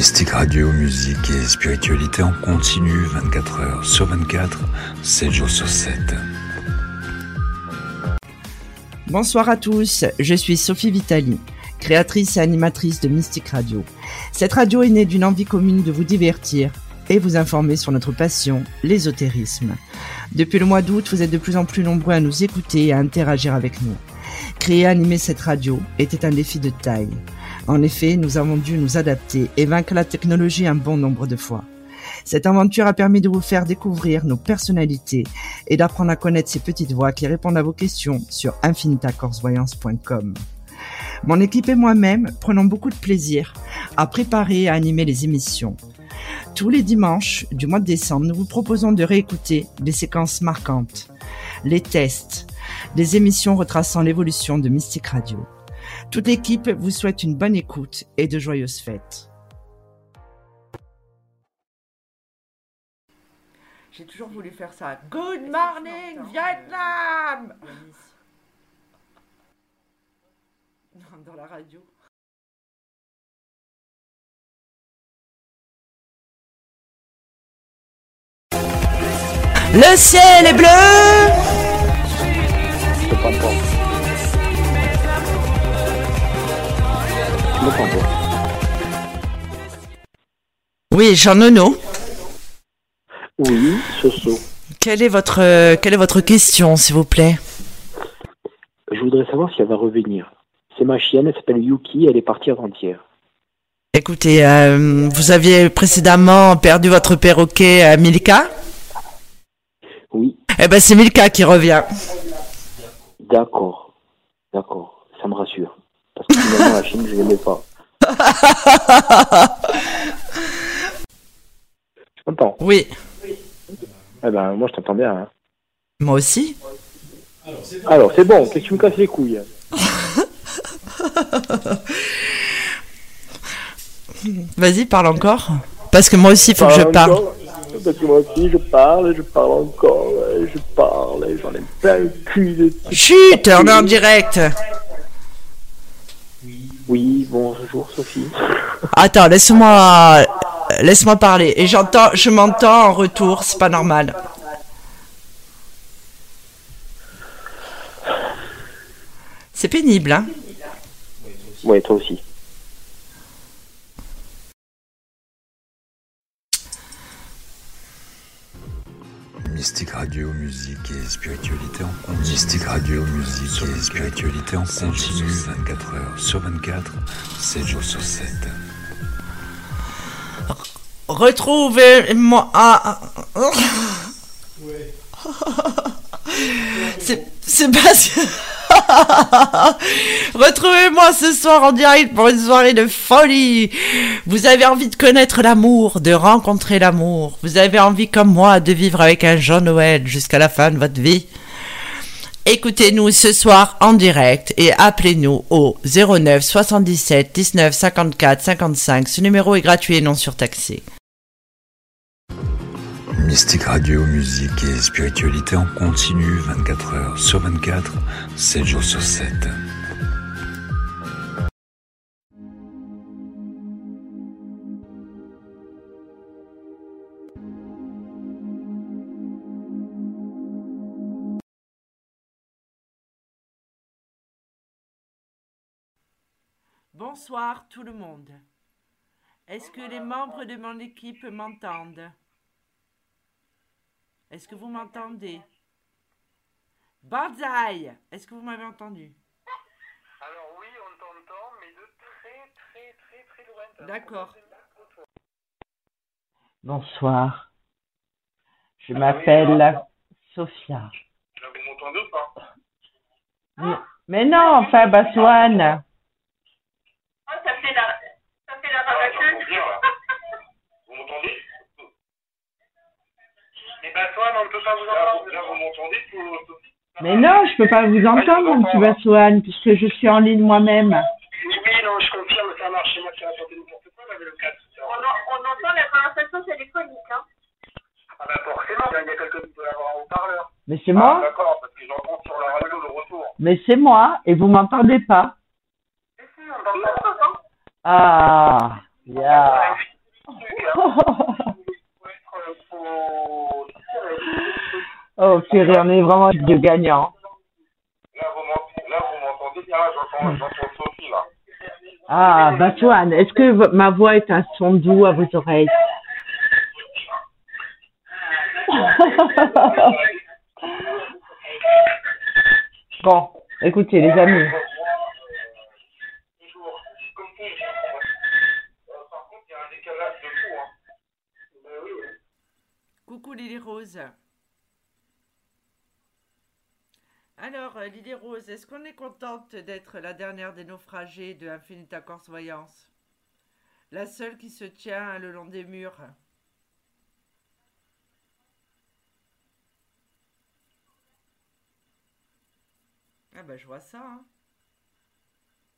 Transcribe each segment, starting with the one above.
Mystique Radio, musique et spiritualité en continu 24 heures sur 24, 7 jours sur 7. Bonsoir à tous, je suis Sophie Vitali, créatrice et animatrice de Mystique Radio. Cette radio est née d'une envie commune de vous divertir et vous informer sur notre passion, l'ésotérisme. Depuis le mois d'août, vous êtes de plus en plus nombreux à nous écouter et à interagir avec nous. Créer et animer cette radio était un défi de taille. En effet, nous avons dû nous adapter et vaincre la technologie un bon nombre de fois. Cette aventure a permis de vous faire découvrir nos personnalités et d'apprendre à connaître ces petites voix qui répondent à vos questions sur infinitacorsvoyance.com. Mon équipe et moi-même prenons beaucoup de plaisir à préparer et à animer les émissions. Tous les dimanches du mois de décembre, nous vous proposons de réécouter les séquences marquantes, les tests, les émissions retraçant l'évolution de Mystique Radio. Toute l'équipe vous souhaite une bonne écoute et de joyeuses fêtes. J'ai toujours voulu faire ça. Good morning, Vietnam Dans la radio. Le ciel est bleu Oui, Jean Nono. Oui, Soso. Quelle est votre, euh, quelle est votre question, s'il vous plaît? Je voudrais savoir si elle va revenir. C'est ma chienne, elle s'appelle Yuki, elle est partie avant-hier. Écoutez, euh, vous aviez précédemment perdu votre perroquet à Milka? Oui, Eh ben, c'est Milka qui revient. d'accord. D'accord, ça me rassure. Parce que finalement, la chienne, je l'aimais pas. Tu m'entends Oui, Eh ben, moi, je t'entends bien. hein. moi aussi. Alors, c'est bon, qu'est-ce que tu me casses les couilles? Vas-y, parle encore. Parce que moi aussi, il faut que je parle. encore Parce que moi aussi, je parle, je parle encore, et je parle, et j'en ai plein le cul de Chut, on est en direct. Oui, bonjour Sophie. Attends, laisse-moi, laisse-moi parler. Et j'entends, je m'entends en retour, c'est pas normal. C'est pénible, hein? Ouais, toi aussi. Mystique Radio, musique et spiritualité en continu. Mystique Radio, musique et spiritualité en continu 24 heures sur 24, 7 jours sur 7. Retrouvez-moi. Ah, ah, C'est c'est pas. Retrouvez-moi ce soir en direct pour une soirée de folie. Vous avez envie de connaître l'amour, de rencontrer l'amour. Vous avez envie, comme moi, de vivre avec un Jean Noël jusqu'à la fin de votre vie. Écoutez-nous ce soir en direct et appelez-nous au 09 77 19 54 55. Ce numéro est gratuit et non surtaxé. Mystique Radio, musique et spiritualité en continu 24 heures sur 24, 7 jours sur 7. Bonsoir tout le monde. Est-ce que les membres de mon équipe m'entendent? Est-ce que vous m'entendez? Banzai Est-ce que vous m'avez entendu? Alors oui, on t'entend, mais de très très très très loin. D'accord. Bonsoir. Je m'appelle Sophia. Là, vous m'entendez ou pas? Mais, mais non, enfin, Baswan. On ne peut pas vous entendre. Là, vous m'entendez, tout, Sophie Mais non, je peux pas vous entendre, mon petit puisque je suis en ligne moi-même. Oui, non, je confirme, ça marche. Moi qui ai raconté n'importe quoi, j'avais le 4. On, en- on entend la conversation téléphonique. Hein. Ah bah forcément, il y a quelqu'un qui peut avoir un haut-parleur. Mais c'est Ah, moi, D'accord, parce que j'entends sur la radio le retour. mais c'est moi, et vous m'entendez pas. Si, on t'entend. Ah, yeah. oh, purée, on est vraiment de gagnants. Là, vous m'entendez, bien, là, j'entends, j'entends Sophie, là. Ah, Swan, est-ce que ma voix est un son doux à vos oreilles? Bon, écoutez, les amis. Coucou Lily Rose. Alors, euh, Lily Rose, est-ce qu'on est contente d'être la dernière des naufragés de Infinita Corse Voyance La seule qui se tient le long des murs Ah bah je vois ça, hein.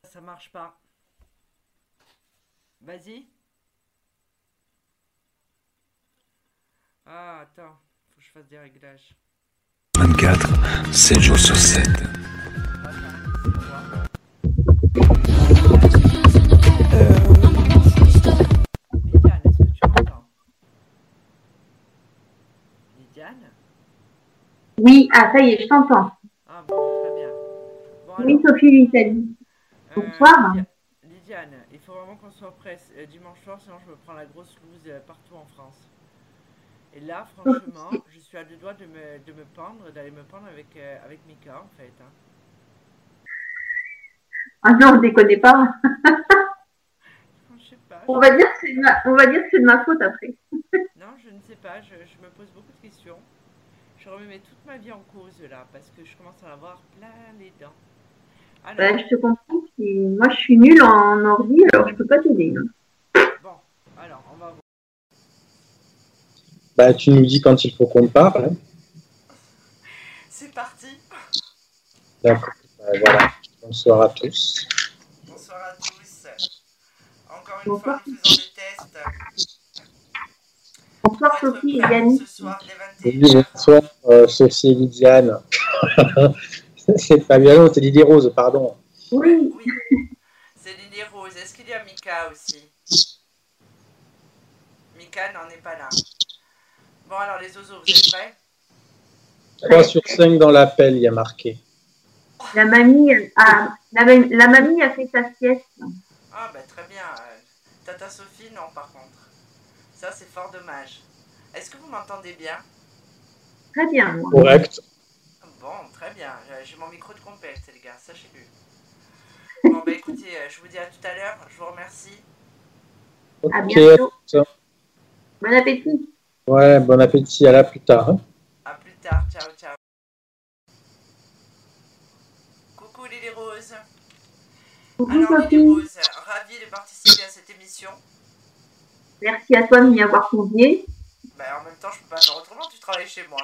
Ça marche pas. Vas-y. Ah, attends, faut que je fasse des réglages. 24, 7 jours sur 7. Lydiane, est-ce que tu m'entends? Lydiane Oui, ah ça y est, je t'entends. Ah bon, très bien. Bon, Oui, Sophie Vitali. euh, bonsoir. Lydia- Lydiane, il faut vraiment qu'on soit prêt euh, dimanche soir, sinon je me prends la grosse loose euh, partout en France. Et là, franchement, je suis à deux doigts de me, de me pendre, d'aller me pendre avec, euh, avec Mika, en fait. hein. Ah non, pas. Je sais pas. On va dire que c'est de on de ma faute après. Non, je ne sais pas, je, je me pose beaucoup de questions. Je remets toute ma vie en cause là, parce que je commence à avoir plein les dents. Alors, Bah, je te comprends. Moi, je suis nulle en ordi, alors je peux pas t'aider. hein. bon, alors, on va voir. Bah, tu nous dis quand il faut qu'on parle. hein. C'est parti. D'accord. Bah, voilà. Bonsoir à tous. Bonsoir à tous. Encore une fois, nous faisons des tests. Bonsoir Sophie et Yannick. Ce soir, dès Oui, 21h. bonsoir, euh, Sophie et Lydiane. c'est pas bien, c'est Lydie Rose, pardon. Oui, Oui, c'est Lily Rose. Est-ce qu'il y a Mika aussi? Mika n'en est pas là. Bon, alors les oiseaux, vous êtes prêts? 3 sur 5 dans l'appel, il y a marqué. la mamie a, la, mam- la mamie a fait sa sieste. Ah, bah très bien. euh, Tata Sophie, non, par contre. Ça, c'est fort dommage. Est-ce que vous m'entendez bien? Très bien, moi. Correct. Bon, très bien. J'ai- J'ai mon micro de compète, les gars, sachez-le. Bon, bah écoutez, euh, je vous dis à tout à l'heure. Je vous remercie. À Ok. bientôt. Bon appétit. Ouais, bon appétit, à la plus tard. hein. À plus tard. Ciao, ciao. Coucou Lily Rose. Coucou Alors Lily Sophie. Rose, ravie de participer à cette émission. Merci à toi de m'y avoir convié. Bah, en même temps, je peux pas faire autrement, tu travailles chez moi.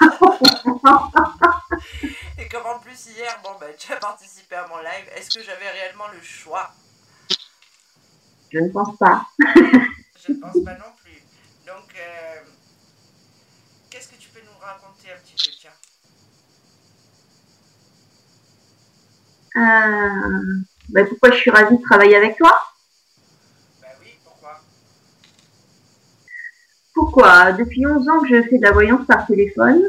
Et comme en plus hier, bon, bah, tu as participé à mon live, est-ce que j'avais réellement le choix? Je ne pense pas. Je ne pense pas non plus. Donc, euh, qu'est-ce que tu peux nous raconter un petit peu, tiens Euh, bah, pourquoi je suis ravie de travailler avec toi? Bah oui, pourquoi? Pourquoi? Depuis 11 ans que je fais de la voyance par téléphone.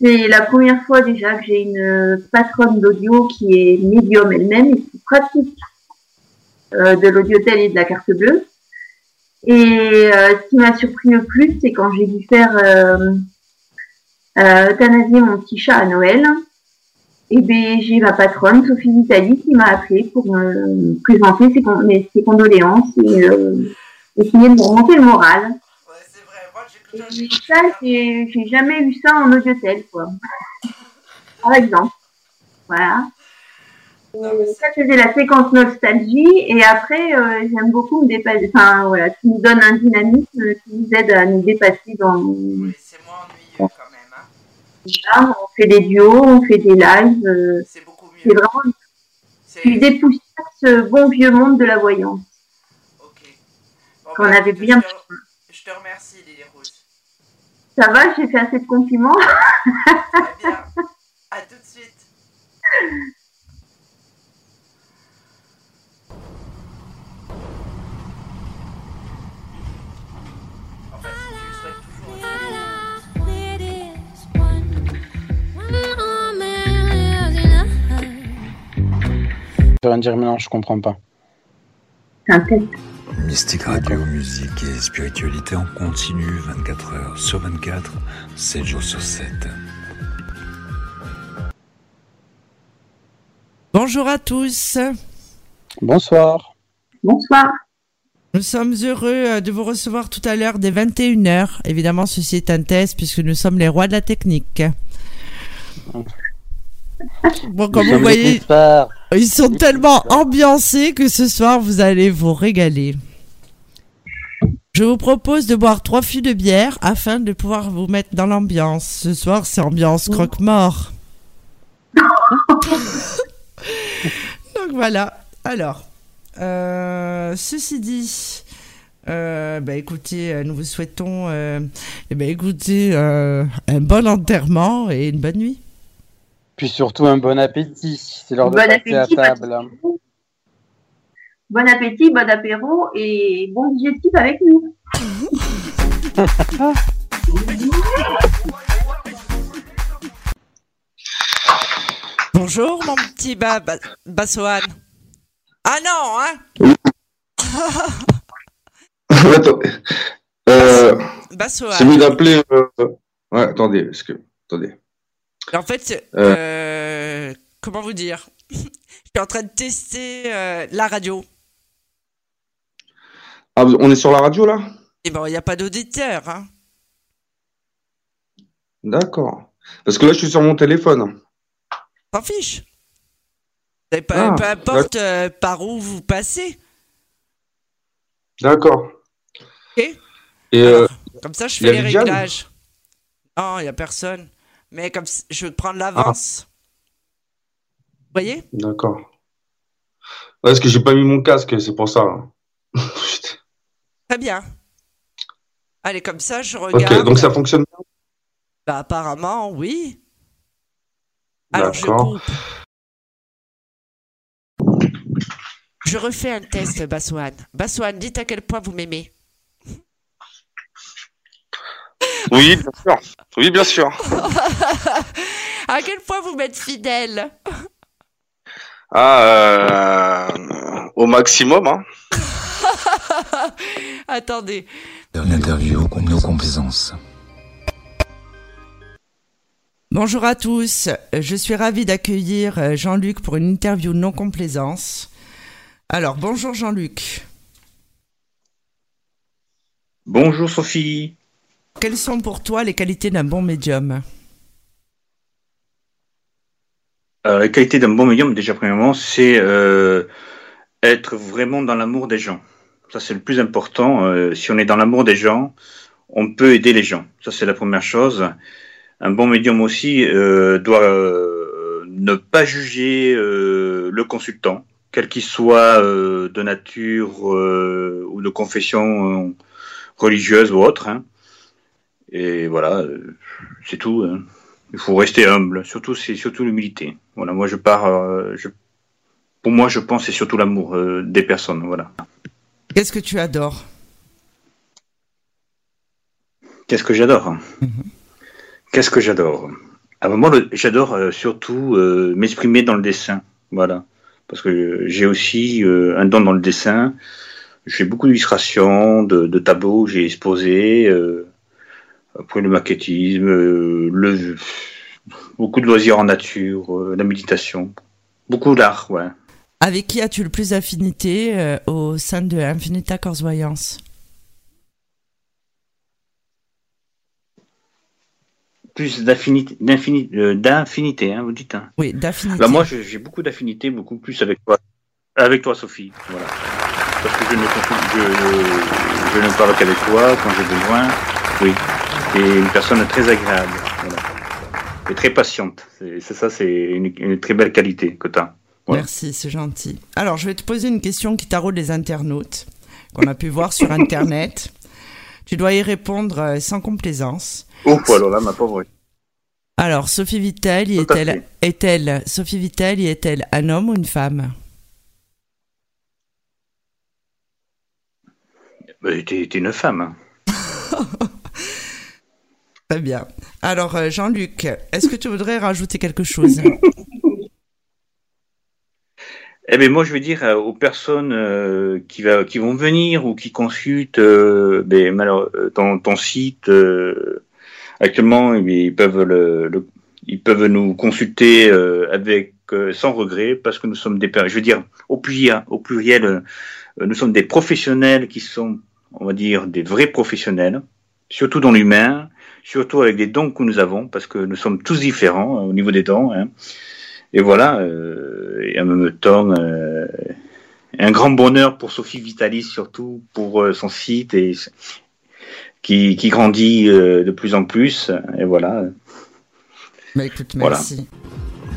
C'est la première fois déjà que j'ai une patronne d'audio qui est médium elle-même et qui pratique euh, de l'audiotel et de la carte bleue. Et euh, ce qui m'a surpris le plus, c'est quand j'ai dû faire euh, euh, euthanasier mon petit chat à Noël. Et ben j'ai ma patronne, Sophie Vitali, qui m'a appelé pour me présenter ses, con- ses condoléances et euh, essayer de me remonter le moral. Ouais, c'est vrai, moi j'ai ça, j'ai jamais eu ça en audiotel, quoi. Par exemple. Voilà. Et ça, c'était la séquence nostalgie. Et après, euh, j'aime beaucoup me dépasser. Enfin, voilà, qui nous donne un dynamisme, qui nous aide à nous dépasser dans. Oui, c'est moins ennuyeux quand même. Hein. Là, on fait des duos, on fait des lives. euh, C'est beaucoup c'est mieux. vraiment C'est tu dépoussières ce bon vieux monde de la voyance. ok. Bon, Qu'on bah, avait bien Je te, je te remercie, Lily Rose. Ça va, j'ai fait assez de compliments. Très bien. À tout de suite. Viens de dire, mais non, je comprends pas. C'est un test. Mystique Radio, musique et spiritualité en continu 24 heures sur 24, 7 jours sur 7. Bonjour à tous. Bonsoir. Bonsoir. Nous sommes heureux euh, de vous recevoir tout à l'heure dès 21h. Évidemment, ceci est un test puisque nous sommes les rois de la technique. Bon, comme vous voyez, ils sont tellement ambiancés que ce soir, vous allez vous régaler. Je vous propose de boire trois fûts de bière afin de pouvoir vous mettre dans l'ambiance. Ce soir, c'est ambiance croque-mort. Donc voilà. Alors, euh, ceci dit, euh, bah écoutez, euh, nous vous souhaitons, euh, eh ben écoutez, euh, un bon enterrement et une bonne nuit. Puis surtout un bon appétit. C'est l'heure de Bon passer à appétit, table. Bon appétit, bon apéro et bon digestif avec nous. Bonjour mon petit ba ba- Bassoane. Ah non, hein? Euh, Bassoane. c'est mieux d'appeler. euh, Ouais, attendez, parce que. Attendez. En fait, Euh. euh, comment vous dire? Je suis en train de tester euh, la radio. Ah, on est sur la radio là? Et bon, il n'y a pas d'auditeur. Hein. D'accord. Parce que là, je suis sur mon téléphone. S'en fiche. Et peu, Ah, peu importe euh, par où vous passez. D'accord. Ok. Et euh, Comme ça, je fais les réglages. Non, il n'y a personne. Mais comme je veux prendre l'avance. Vous voyez? D'accord. Ouais, parce que j'ai pas mis mon casque, c'est pour ça. Très bien. Allez, comme ça, je regarde. Ok, donc ça fonctionne bien? Bah, apparemment, oui. Alors, je coupe. Je refais un test, Bassoane. Bassoane, dites à quel point vous m'aimez. Oui, bien sûr. Oui, bien sûr. à quel point vous m'êtes fidèle? Ah, euh, au maximum, hein. Attendez. L'interview qu'on nos complaisances. Bonjour à tous. Je suis ravie d'accueillir euh, Jean-Luc pour une interview non complaisance. Alors, bonjour Jean-Luc. Bonjour Sophie. Quelles sont pour toi les qualités d'un bon médium Euh, la qualité d'un bon médium, déjà premièrement, c'est euh, être vraiment dans l'amour des gens. Ça, c'est le plus important. Euh, si on est dans l'amour des gens, on peut aider les gens. Ça, c'est la première chose. Un bon médium aussi euh, doit ne pas juger le consultant, quel qu'il soit de nature ou de confession religieuse ou autre. hein. Et voilà, euh, c'est tout. hein. Il faut rester humble. Surtout, c'est surtout l'humilité. Voilà, moi je pars. euh, je, pour moi, je pense c'est surtout l'amour euh, des personnes. Voilà. Qu'est-ce que tu adores? Qu'est-ce que j'adore? Qu'est-ce que j'adore? Bah, Moi, le- j'adore euh, surtout m'exprimer dans le dessin. Voilà. Parce que j'ai aussi un don dans le dessin. J'ai beaucoup d'illustrations, de, de tableaux, j'ai exposé. Euh, après le maquettisme, euh, le, beaucoup de loisirs en nature, euh, la méditation. Beaucoup d'art, ouais. Avec qui as-tu le plus d'affinité euh, au sein de Infinita Corse Voyance Plus d'affinité, d'infinité, hein, vous dites. Hein. Oui, d'affinité. Bah, moi, j'ai beaucoup d'affinité, beaucoup plus avec toi, avec toi, Sophie. Voilà. Parce que je ne, je ne parle qu'avec toi quand j'ai besoin. Oui. Et une personne très agréable. Voilà. Et très patiente. C'est ça, c'est une, une très belle qualité que tu as. Voilà. Merci, c'est gentil. Alors, je vais te poser une question qui taraude les internautes, qu'on a pu voir sur Internet. Tu dois y répondre euh, sans complaisance. Oh, alors là, ma pauvre. Alors, Sophie Vitali est-elle, est-elle, Sophie Vitali est-elle un homme ou une femme? Bah, t'es t'es une femme. hein. Très bien. Alors, euh, Jean-Luc, est-ce que tu voudrais rajouter quelque chose? Eh bien, moi, je veux dire euh, aux personnes euh, qui, va, qui vont venir ou qui consultent ben, ton, site, actuellement, eh ils peuvent le, le- ils peuvent nous consulter avec sans regret parce que nous sommes des, je veux dire, au pluriel, au pluriel, nous sommes des professionnels qui sont, on va dire, des vrais professionnels, surtout dans l'humain, surtout avec les dons que nous avons, parce que nous sommes tous différents euh, au niveau des dons. Hein. Et voilà, euh, et en même temps, euh, un grand bonheur pour Sophie Vitalis, surtout pour euh, son site et qui, qui grandit euh, de plus en plus. Et voilà. Bah écoute, Voilà. merci.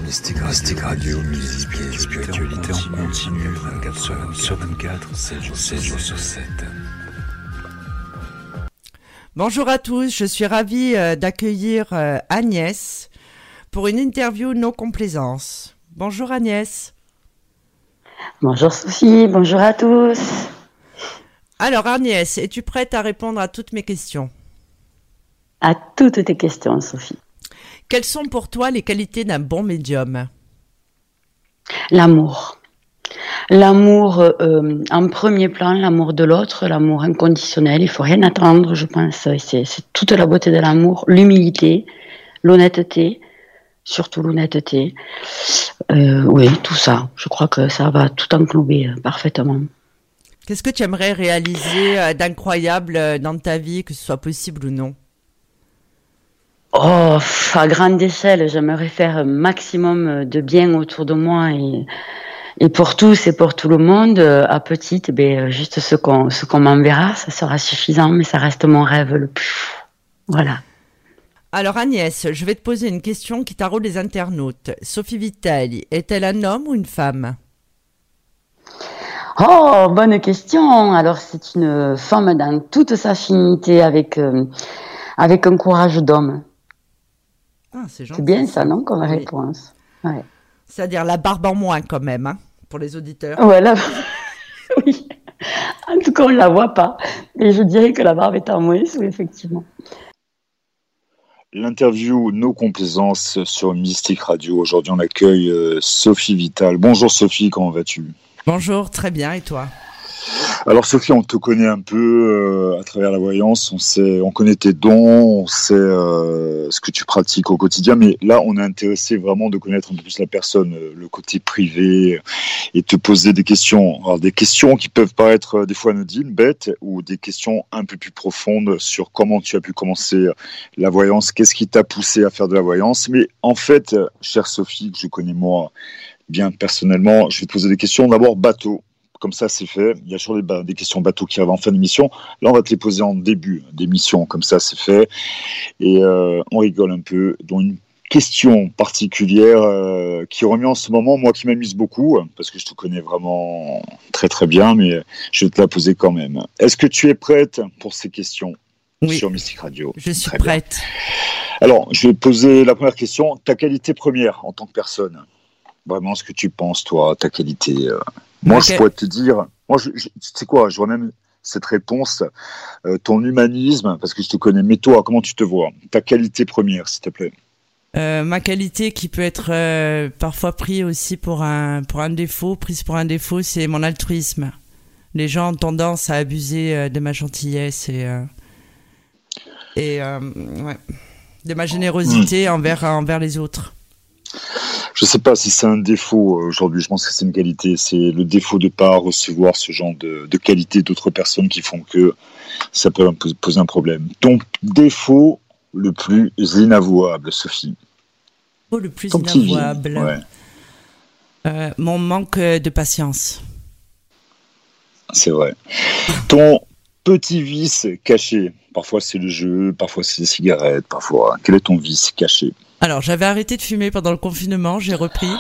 Mystique Radio, Mystique Radio, musique et spiritualité en continu, 24 heures sur 24, 7 jours, 7 jours sur 7. Bonjour à tous, je suis ravie euh, d'accueillir euh, Agnès pour une interview No Complaisance. Bonjour Agnès. Bonjour Sophie, bonjour à tous. Alors Agnès, es-tu prête à répondre à toutes mes questions? À toutes tes questions, Sophie. Quelles sont pour toi les qualités d'un bon médium? L'amour. L'amour euh, en premier plan, l'amour de l'autre, l'amour inconditionnel. Il faut rien attendre, je pense. C'est toute la beauté de l'amour. L'humilité, l'honnêteté, surtout l'honnêteté. Euh, oui, tout ça. Je crois que ça va tout englober euh, parfaitement. Qu'est-ce que tu aimerais réaliser d'incroyable dans ta vie, que ce soit possible ou non? Oh, à grande échelle, j'aimerais faire un maximum de bien autour de moi et, et pour tous et pour tout le monde. Euh, À petite, ben, juste ce qu'on ce qu'on m'enverra, ça sera suffisant, mais ça reste mon rêve le plus. Voilà. Alors Agnès, je vais te poser une question qui taraude les internautes. Sophie Vitali, est-elle un homme ou une femme? Oh, bonne question. Alors c'est une femme dans toute sa finité avec euh, avec un courage d'homme. Ah. C'est bien ça, non, comme réponse? Ouais. C'est-à-dire la barbe en moins quand même, hein, pour les auditeurs. Voilà. oui. En tout cas, on ne la voit pas. Mais je dirais que la barbe est en moins, oui, effectivement. L'interview Nos Complaisances sur Mystique Radio. Aujourd'hui, on accueille euh, Sophie Vital. Bonjour Sophie, comment vas-tu? Bonjour, très bien, et toi? Alors Sophie, on te connaît un peu euh, à travers la voyance, on sait, on connaît tes dons, on sait euh, ce que tu pratiques au quotidien, mais là, on est intéressé vraiment de connaître un peu plus la personne, euh, le côté privé, et te poser des questions. Alors des questions qui peuvent paraître des fois anodines, bêtes, ou des questions un peu plus profondes sur comment tu as pu commencer la voyance, qu'est-ce qui t'a poussé à faire de la voyance? Mais en fait, chère Sophie, que je connais moi bien personnellement, je vais te poser des questions. D'abord, bateau. Comme ça, c'est fait. Il y a toujours des, des questions bateau qui arrivent en fin d'émission. Là, on va te les poser en début d'émission. Comme ça, c'est fait. Et euh, on rigole un peu. Dont une question particulière euh, qui revient en ce moment, moi qui m'amuse beaucoup, parce que je te connais vraiment très très bien, mais je vais te la poser quand même. Est-ce que tu es prête pour ces questions Oui. sur Mystic Radio? Je suis Très bien. prête. Alors, je vais poser la première question. Ta qualité première en tant que personne? Vraiment, ce que tu penses, toi, ta qualité euh. Moi, je pourrais te dire, moi, je, je- tu sais quoi, je vois même cette réponse, euh, ton humanisme, parce que je te connais, mais toi, comment tu te vois? Ta qualité première, s'il te plaît. Euh, ma qualité qui peut être euh, parfois prise aussi pour un, pour un défaut, prise pour un défaut, c'est mon altruisme. Les gens ont tendance à abuser de ma gentillesse et, et ouais, de ma générosité envers, envers les autres. Je sais pas si c'est un défaut euh, aujourd'hui, je pense que c'est une qualité. C'est le défaut de pas recevoir ce genre de, de qualité d'autres personnes qui font que ça peut poser un problème. Ton défaut le plus inavouable, Sophie Oh, le plus Ton inavouable. ouais. Euh, mon manque de patience. C'est vrai. Ton petit vice caché, parfois c'est le jeu, parfois c'est les cigarettes, parfois. Quel est ton vice caché? Alors, j'avais arrêté de fumer pendant le confinement, j'ai repris.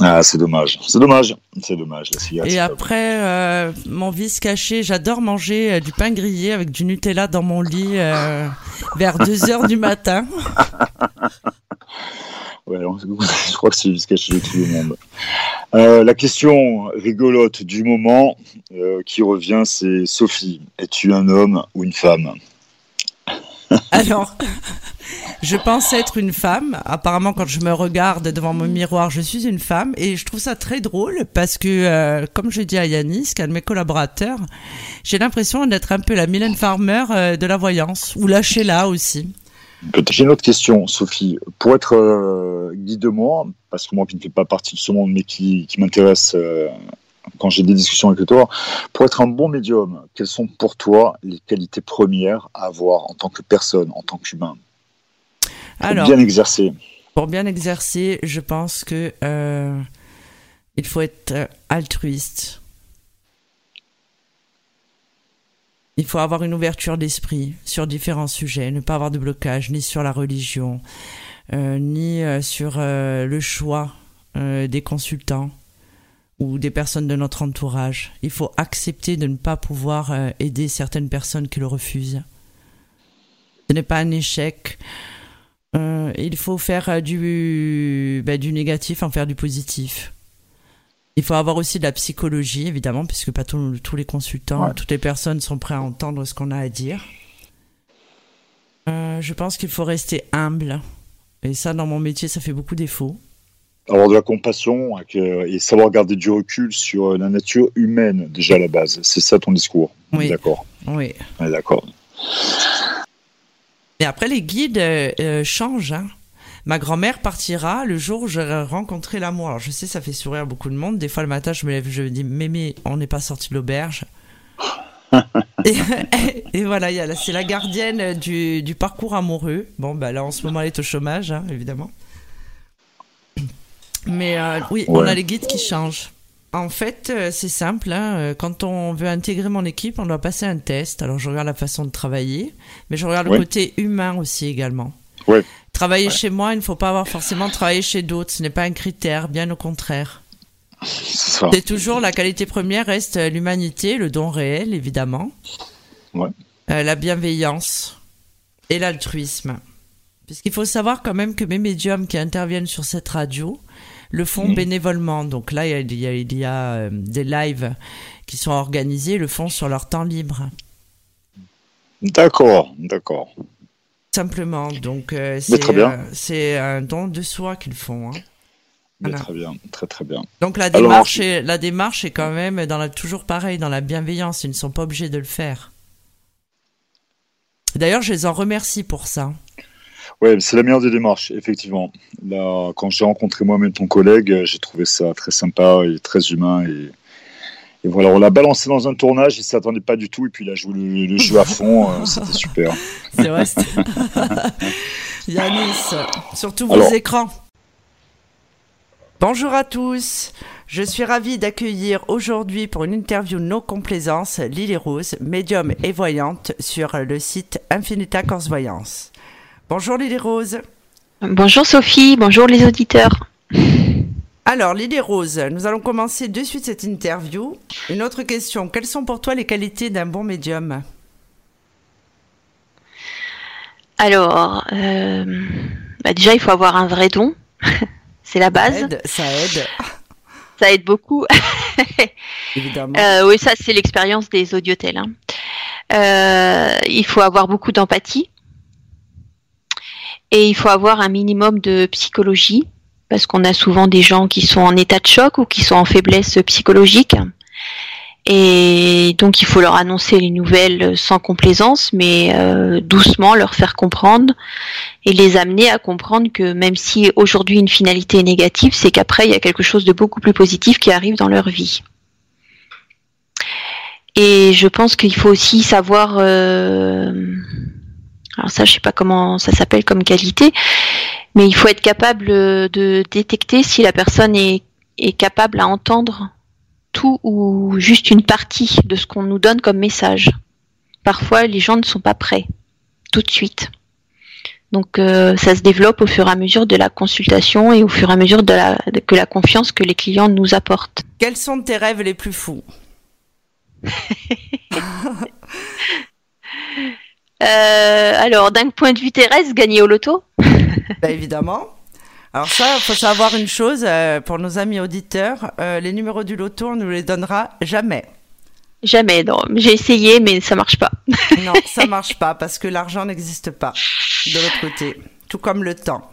Ah, c'est dommage. C'est dommage. C'est dommage, la. Et après, euh, mon vice caché, j'adore manger euh, du pain grillé avec du Nutella dans mon lit euh, vers 2 heures du matin. Ouais, alors, je crois que c'est le vice caché de tout le monde. La question rigolote du moment qui revient, c'est Sophie, es-tu un homme ou une femme? Alors, je pense être une femme. Apparemment, quand je me regarde devant mon miroir, je suis une femme. Et je trouve ça très drôle parce que, euh, comme je dis à Yanis, qui est un de mes collaborateurs, j'ai l'impression d'être un peu la Mylène Farmer euh, de la voyance. Ou la Sheila aussi. J'ai une autre question, Sophie. Pour être euh, guide-moi, parce que moi qui ne fais pas partie de ce monde, mais qui, m'intéresse quand j'ai des discussions avec toi, pour être un bon médium, quelles sont pour toi les qualités premières à avoir en tant que personne, en tant qu'humain? Pour Alors, bien exercer. Pour bien exercer, je pense que euh, il faut être euh, altruiste. Il faut avoir une ouverture d'esprit sur différents sujets, ne pas avoir de blocage ni sur la religion, euh, ni sur euh, le choix des consultants ou des personnes de notre entourage. Il faut accepter de ne pas pouvoir euh, aider certaines personnes qui le refusent. Ce n'est pas un échec. Euh, il faut faire euh, du, bah, du négatif en faire du positif. Il faut avoir aussi de la psychologie, évidemment, puisque pas tous tous les consultants, Ouais. toutes les personnes sont prêts à entendre ce qu'on a à dire. Euh, je pense qu'il faut rester humble. Et ça, dans mon métier, ça fait beaucoup défaut. Avoir de la compassion euh, et savoir garder du recul sur euh, la nature humaine, déjà à la base. C'est ça ton discours. Oui. D'accord. Oui. Ouais, D'accord. Et après, les guides euh, euh, changent. hein. Ma grand-mère partira le jour où j'aurai rencontré l'amour. Alors, je sais, ça fait sourire beaucoup de monde. Des fois, le matin, je me lève, je me dis, Mémé, on n'est pas sorti de l'auberge. et, et voilà, c'est la gardienne du, du parcours amoureux. Bon, bah là, en ce moment, elle est au chômage, hein, évidemment. Mais euh, oui, on a les guides qui changent. En fait, euh, c'est simple. hein, euh, Quand on veut intégrer mon équipe, on doit passer un test. Alors, je regarde la façon de travailler, mais je regarde Ouais. le côté humain aussi également. Ouais. Travailler chez moi, il ne faut pas avoir forcément travaillé chez d'autres. Ce n'est pas un critère, bien au contraire. C'est toujours la qualité première reste l'humanité, le don réel, évidemment. Ouais. Euh, la bienveillance et l'altruisme. Puisqu'il faut savoir quand même que mes médiums qui interviennent sur cette radio le font Mhm. bénévolement. Donc là, il y a, il y euh, des lives qui sont organisés, le font sur leur temps libre. D'accord, d'accord. Simplement. Donc euh, c'est euh, c'est un don de soi qu'ils font. hein. Voilà. Très bien, très très bien. Donc la Alors, démarche, est, la démarche est quand même dans la, toujours pareil, dans la bienveillance. Ils ne sont pas obligés de le faire. D'ailleurs, je les en remercie pour ça. Ouais, c'est la meilleure des démarches, effectivement. Là, quand j'ai rencontré moi-même ton collègue, euh, j'ai trouvé ça très sympa et très humain. Et, et voilà, on l'a balancé dans un tournage, il s'attendait pas du tout, et puis il a joué le, le jeu à fond, euh, c'était super. C'est vrai. Yanis, surtout vos Alors- écrans. Bonjour à tous. Je suis ravie d'accueillir aujourd'hui pour une interview no complaisance Lily Rose, médium et voyante sur le site Infinita Corse Voyance. Bonjour Lily Rose. Bonjour Sophie, bonjour les auditeurs. Alors Lily Rose, nous allons commencer de suite cette interview. Une autre question, quelles sont pour toi les qualités d'un bon médium? Alors, euh, bah déjà il faut avoir un vrai don, c'est la base. Ça aide, ça aide, Ça aide beaucoup. évidemment. Euh, oui, ça c'est l'expérience des audiotels. hein. Euh, il faut avoir beaucoup d'empathie et il faut avoir un minimum de psychologie parce qu'on a souvent des gens qui sont en état de choc ou qui sont en faiblesse psychologique. Et donc il faut leur annoncer les nouvelles sans complaisance, mais euh, doucement leur faire comprendre et les amener à comprendre que même si aujourd'hui une finalité est négative, c'est qu'après il y a quelque chose de beaucoup plus positif qui arrive dans leur vie. Et je pense qu'il faut aussi savoir, euh, alors ça je sais pas comment ça s'appelle comme qualité, mais il faut être capable de détecter si la personne est, est capable à entendre tout ou juste une partie de ce qu'on nous donne comme message. Parfois les gens ne sont pas prêts tout de suite. Donc euh, ça se développe au fur et à mesure de la consultation et au fur et à mesure de la, de- que la confiance que les clients nous apportent. Quels sont tes rêves les plus fous? Euh, alors, d'un point de vue terrestre, gagner au loto? Bah, évidemment. Alors ça, il faut savoir une chose euh, pour nos amis auditeurs, euh, les numéros du loto, on ne nous les donnera jamais. Jamais, non. J'ai essayé, mais ça marche pas. Non, ça marche pas parce que l'argent n'existe pas de l'autre côté, tout comme le temps.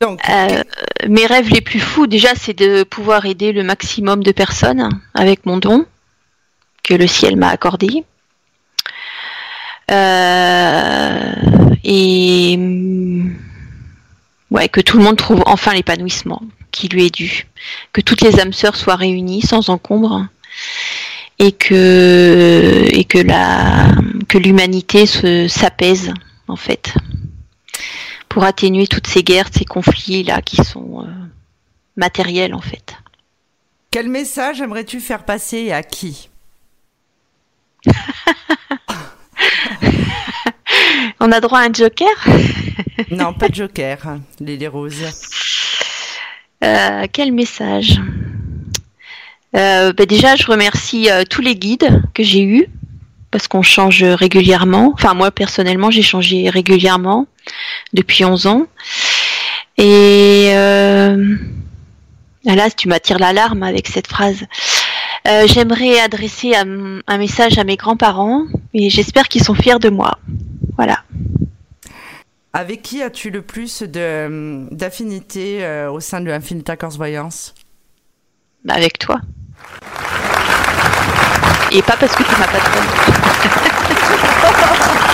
Donc, Euh, mes rêves les plus fous, déjà, c'est de pouvoir aider le maximum de personnes avec mon don que le ciel m'a accordé. Euh, et hum, ouais, que tout le monde trouve enfin l'épanouissement qui lui est dû. Que toutes les âmes sœurs soient réunies sans encombre et que et que la que l'humanité se s'apaise en fait pour atténuer toutes ces guerres, ces conflits là qui sont euh, matériels en fait. quel message aimerais-tu faire passer à qui? On a droit à un joker? Non, pas de joker, Lily Rose. Euh, Quel message? Euh, bah Déjà, je remercie euh, tous les guides que j'ai eus parce qu'on change régulièrement. Enfin, moi personnellement, j'ai changé régulièrement depuis 11 ans. Et euh, ah là, tu m'attires l'alarme avec cette phrase. Euh, J'aimerais adresser un, un message à mes grands-parents et j'espère qu'ils sont fiers de moi. Voilà. Avec qui as-tu le plus de d'affinité euh, au sein de Infinita Corse Voyance? Bah, avec toi. Et pas parce que tu m'as pas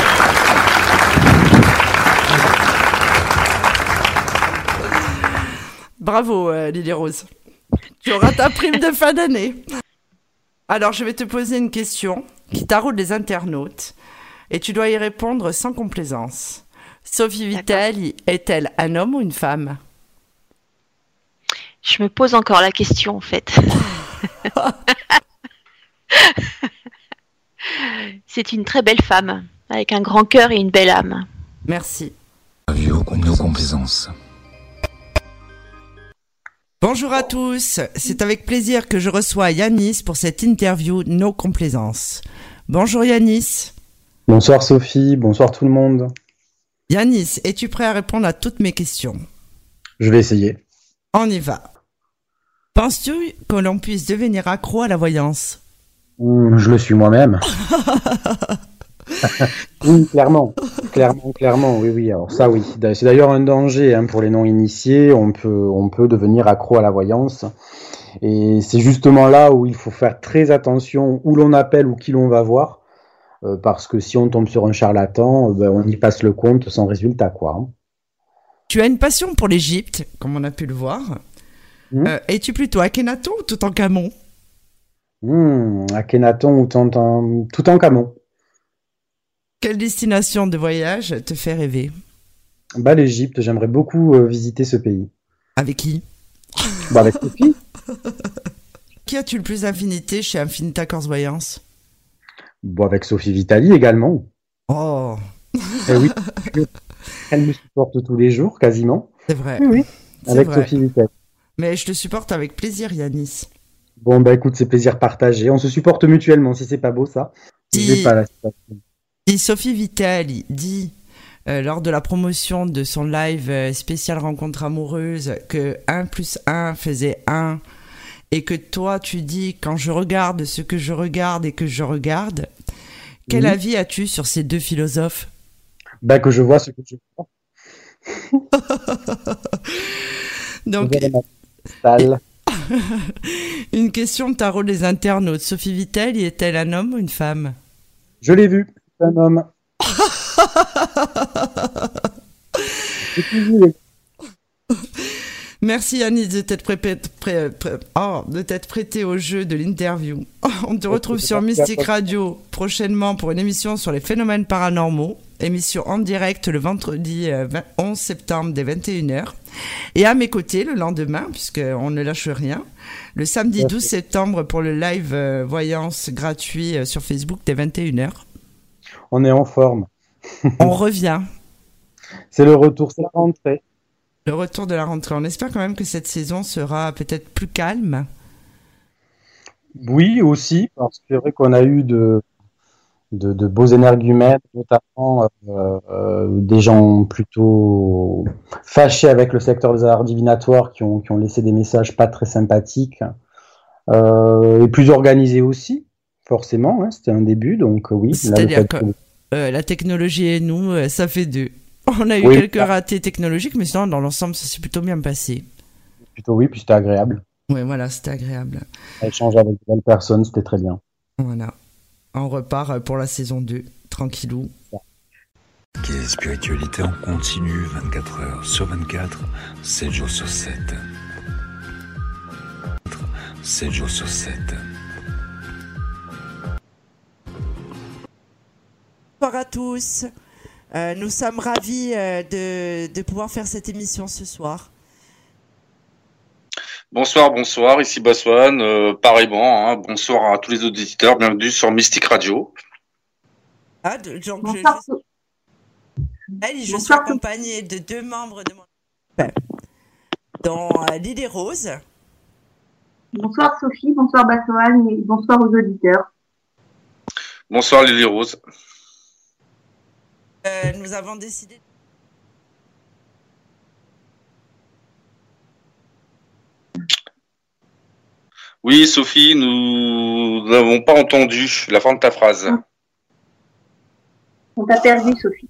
Bravo, euh, Lily Rose. Tu auras ta prime de fin d'année. Alors, je vais te poser une question qui taraude les internautes et tu dois y répondre sans complaisance. Sophie Vitali est-elle un homme ou une femme? Je me pose encore la question en fait. C'est une très belle femme, avec un grand cœur et une belle âme. Merci. Radio, nos complaisances. Bonjour à tous, c'est avec plaisir que je reçois Yanis pour cette interview No Complaisance. Bonjour Yanis. Bonsoir Sophie, bonsoir tout le monde. Yanis, es-tu prêt à répondre à toutes mes questions? Je vais essayer. On y va. Penses-tu que l'on puisse devenir accro à la voyance? Hum, Je le suis moi-même. oui, clairement. Clairement, clairement, oui, oui. Alors ça, oui. C'est d'ailleurs un danger hein, pour les non-initiés. On peut, on peut devenir accro à la voyance. Et c'est justement là où il faut faire très attention où l'on appelle ou qui l'on va voir. Euh, parce que si on tombe sur un charlatan, euh, ben, on y passe le compte sans résultat, quoi. hein. Tu as une passion pour l'Égypte, comme on a pu le voir. Euh, Es-tu plutôt Akhenaton ou Toutankhamon? Hum, Akhenaton ou Toutankhamon. Quelle destination de voyage te fait rêver? Bah, l'Égypte, j'aimerais beaucoup euh, visiter ce pays. Avec qui? Bah, avec Sophie. Qui as-tu le plus d'affinité chez Infinita Corse Voyance Bon, avec Sophie Vitali également. Oh Eh oui, elle me supporte tous les jours, quasiment. C'est vrai. Oui, Avec vrai. Sophie Vitali. Mais je te supporte avec plaisir, Yanis. Bon, bah écoute, c'est plaisir partagé. On se supporte mutuellement, si c'est pas beau ça. J'ai pas la citation. Si Sophie Vitali dit euh, lors de la promotion de son live euh, spécial rencontre amoureuse que 1 plus 1 faisait 1 et que toi tu dis quand je regarde ce que je regarde et que je regarde, quel Oui. avis as-tu sur ces deux philosophes? Bah que je vois ce que je vois. Donc, une question tarot des internautes. Sophie Vitali est-elle un homme ou une femme? Je l'ai vu, c'est un homme. Merci Yanis de t'être pré- pré- pré- oh, de t'être prêté au jeu de l'interview. On te retrouve sur toi. Radio prochainement pour une émission sur les phénomènes paranormaux. Émission en direct le vendredi euh, 20 11 septembre dès 21h. Et à mes côtés le lendemain, puisqu'on ne lâche rien, le samedi Merci. 12 septembre pour le live euh, voyance gratuit euh, sur Facebook dès 21h. On est en forme. On revient. C'est le retour, c'est la rentrée. Le retour de la rentrée. On espère quand même que cette saison sera peut-être plus calme. Oui, aussi, parce que c'est vrai qu'on a eu de, de, de beaux énergumènes, notamment euh, euh, des gens plutôt fâchés avec le secteur des arts divinatoires qui ont, qui ont laissé des messages pas très sympathiques, euh, et plus organisés aussi. Forcément. hein, C'était un début, donc euh, oui. C'est-à-dire que euh, la technologie et nous, euh, ça fait deux. On a eu Oui. quelques ratés technologiques, mais sinon, dans l'ensemble, ça s'est plutôt bien passé. Plutôt oui, puis c'était agréable. Ouais, voilà, c'était agréable. Échanger avec de belles personnes, c'était très bien. Voilà. On repart pour la saison 2, tranquillou. Qui est spiritualité en continu 24 heures sur 24, 7 jours sur 7. 7 jours sur 7. Bonsoir à tous. Euh, nous sommes ravis euh, de, de pouvoir faire cette émission ce soir. Bonsoir, bonsoir, ici Baswan, euh, pareillement, hein, bonsoir à tous les auditeurs, bienvenue sur Mystique Radio. Ah, de- donc, je, Bonsoir, je- Elle, je suis accompagnée de deux membres de mon équipe, dont euh, Lily Rose. Bonsoir Sophie, bonsoir Bassoane et bonsoir aux auditeurs. Bonsoir Lily Rose. Euh, nous avons décidé. Oui, Sophie, nous n'avons pas entendu la fin de ta phrase. On t'a perdu Sophie.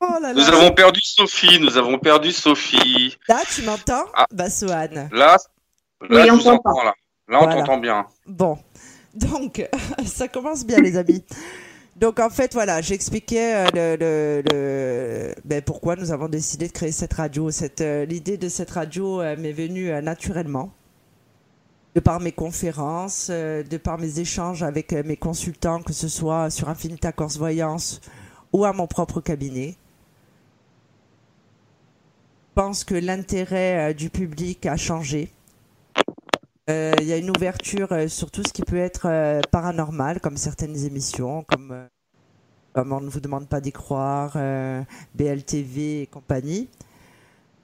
Oh là Nous avons perdu Sophie, nous avons perdu Sophie. Là, tu m'entends Ah. Bassoane. Là, là, Oui, on t'entend. là. Là, on Voilà. t'entend bien. Bon, donc ça commence bien les amis. Donc en fait voilà, j'expliquais euh, le, le, le- ben, pourquoi nous avons décidé de créer cette radio. Cette euh, l'idée de cette radio euh, m'est venue naturellement de par mes conférences, de par mes échanges avec mes consultants, que ce soit sur Infinita Corse Voyance ou à mon propre cabinet. Je pense que l'intérêt du public a changé. Euh, Il y a une ouverture euh, sur tout ce qui peut être euh, paranormal, comme certaines émissions, comme, euh, On ne vous demande pas d'y croire, euh, BLTV et compagnie.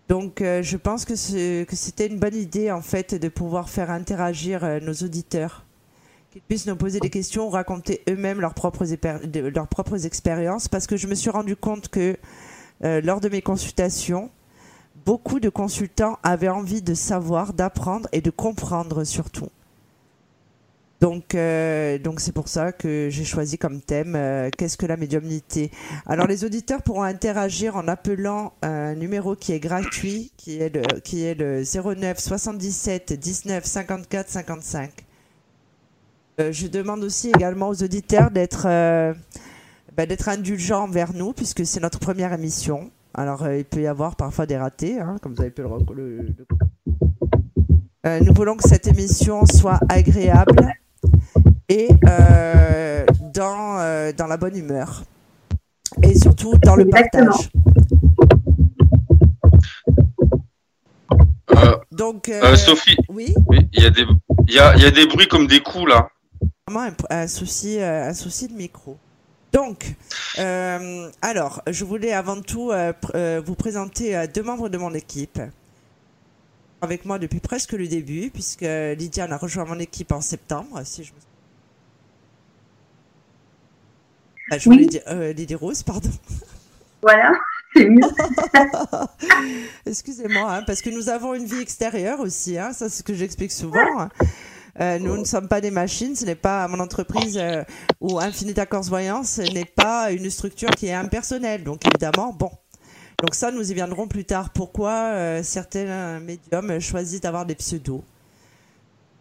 Donc euh, je pense que c'était une bonne idée en fait de pouvoir faire interagir euh, nos auditeurs, qu'ils puissent nous poser des questions ou raconter eux-mêmes leurs propres, expériences, parce que je me suis rendu compte que euh, lors de mes consultations, beaucoup de consultants avaient envie de savoir, d'apprendre et de comprendre surtout. Donc, euh, donc c'est pour ça que j'ai choisi comme thème euh, qu'est-ce que la médiumnité? Alors les auditeurs pourront interagir en appelant un numéro qui est gratuit, qui est le qui est le 09 77 19 54 55. Euh, je demande aussi également aux auditeurs d'être bah, d'être indulgents envers nous puisque c'est notre première émission. Alors euh, il peut y avoir parfois des ratés, hein, comme vous avez pu le, le- le- Euh, nous voulons que cette émission soit agréable et euh, dans, euh, dans la bonne humeur. Et surtout dans le Exactement. partage. Euh, Donc, euh, euh, Sophie, oui, oui, il y, a des- il y, a, il y a des bruits comme des coups là. vraiment un, un souci, un souci de micro. Donc, euh, alors, je voulais avant tout euh, pr- euh, vous présenter deux membres de mon équipe. Avec moi depuis presque le début, puisque Lydiane a rejoint mon équipe en septembre, si je me Ah, je Oui. voulais dire euh, Lydie Rose, pardon. Voilà. Excusez-moi, hein, parce que nous avons une vie extérieure aussi, hein, ça c'est ce que j'explique souvent. Euh, nous ne sommes pas des machines, ce n'est pas mon entreprise euh, ou Infinita Corse Voyance, ce n'est pas une structure qui est impersonnelle. Donc évidemment, bon. Donc ça, nous y viendrons plus tard. Pourquoi euh, certains médiums choisissent d'avoir des pseudos?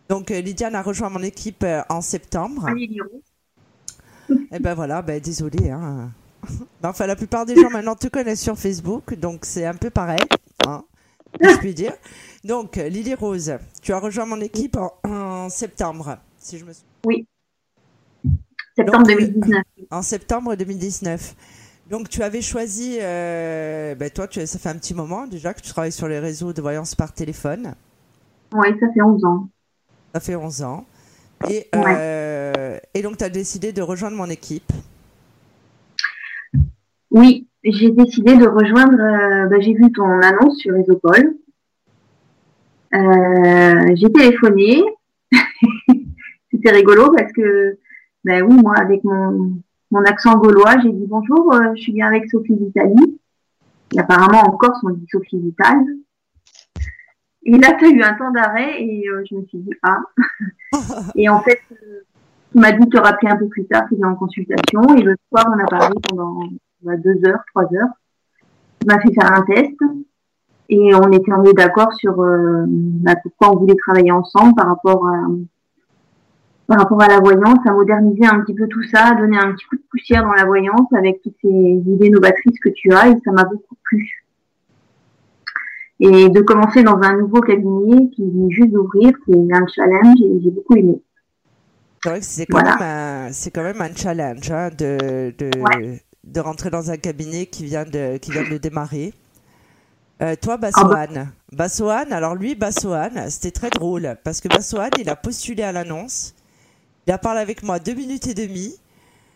Donc euh, Lydiane a rejoint mon équipe euh, en septembre. Et ben voilà, ben désolé. Hein. Enfin, la plupart des gens maintenant te connaissent sur Facebook, donc c'est un peu pareil, hein, je puis dire. Donc, euh, Lily Rose, tu as rejoint mon équipe en, en septembre, si je me souviens. Oui. Septembre Donc, euh, 2019. En septembre 2019. Donc, tu avais choisi, euh, ben, toi, tu, ça fait un petit moment déjà que tu travailles sur les réseaux de voyance par téléphone. Oui, ça fait 11 ans. Ça fait 11 ans. Et, euh, et donc, tu as décidé de rejoindre mon équipe. Oui, j'ai décidé de rejoindre. euh, bah, j'ai vu ton annonce sur Isopol. Euh, j'ai téléphoné. C'était rigolo parce que, ben oui, moi, avec mon, mon accent gaulois, j'ai dit bonjour, euh, je suis bien avec Sophie Vitali. Et apparemment, en Corse, on dit Sophie Vital. Et là, tu as eu un temps d'arrêt et euh, je me suis dit, ah. et en fait, Il m'a dit de te rappeler un peu plus tard qu'il est en consultation. Et le soir, on a parlé pendant bah, deux heures, trois heures. Il m'a fait faire un test. Et on était en d'accord sur euh, bah, pourquoi on voulait travailler ensemble par rapport à par rapport à la voyance, à moderniser un petit peu tout ça, à donner un petit coup de poussière dans la voyance avec toutes ces idées novatrices que tu as et ça m'a beaucoup plu. Et de commencer dans un nouveau cabinet qui vient juste d'ouvrir, c'est un challenge et j'ai beaucoup aimé. C'est quand, même un- c'est quand même un challenge hein, de, de, de rentrer dans un cabinet qui vient de, qui vient de démarrer. Euh, toi, Bassoane. Bassoane, alors lui, Bassoane, c'était très drôle parce que Bassoane, il a postulé à l'annonce. Il a parlé avec moi deux minutes et demie.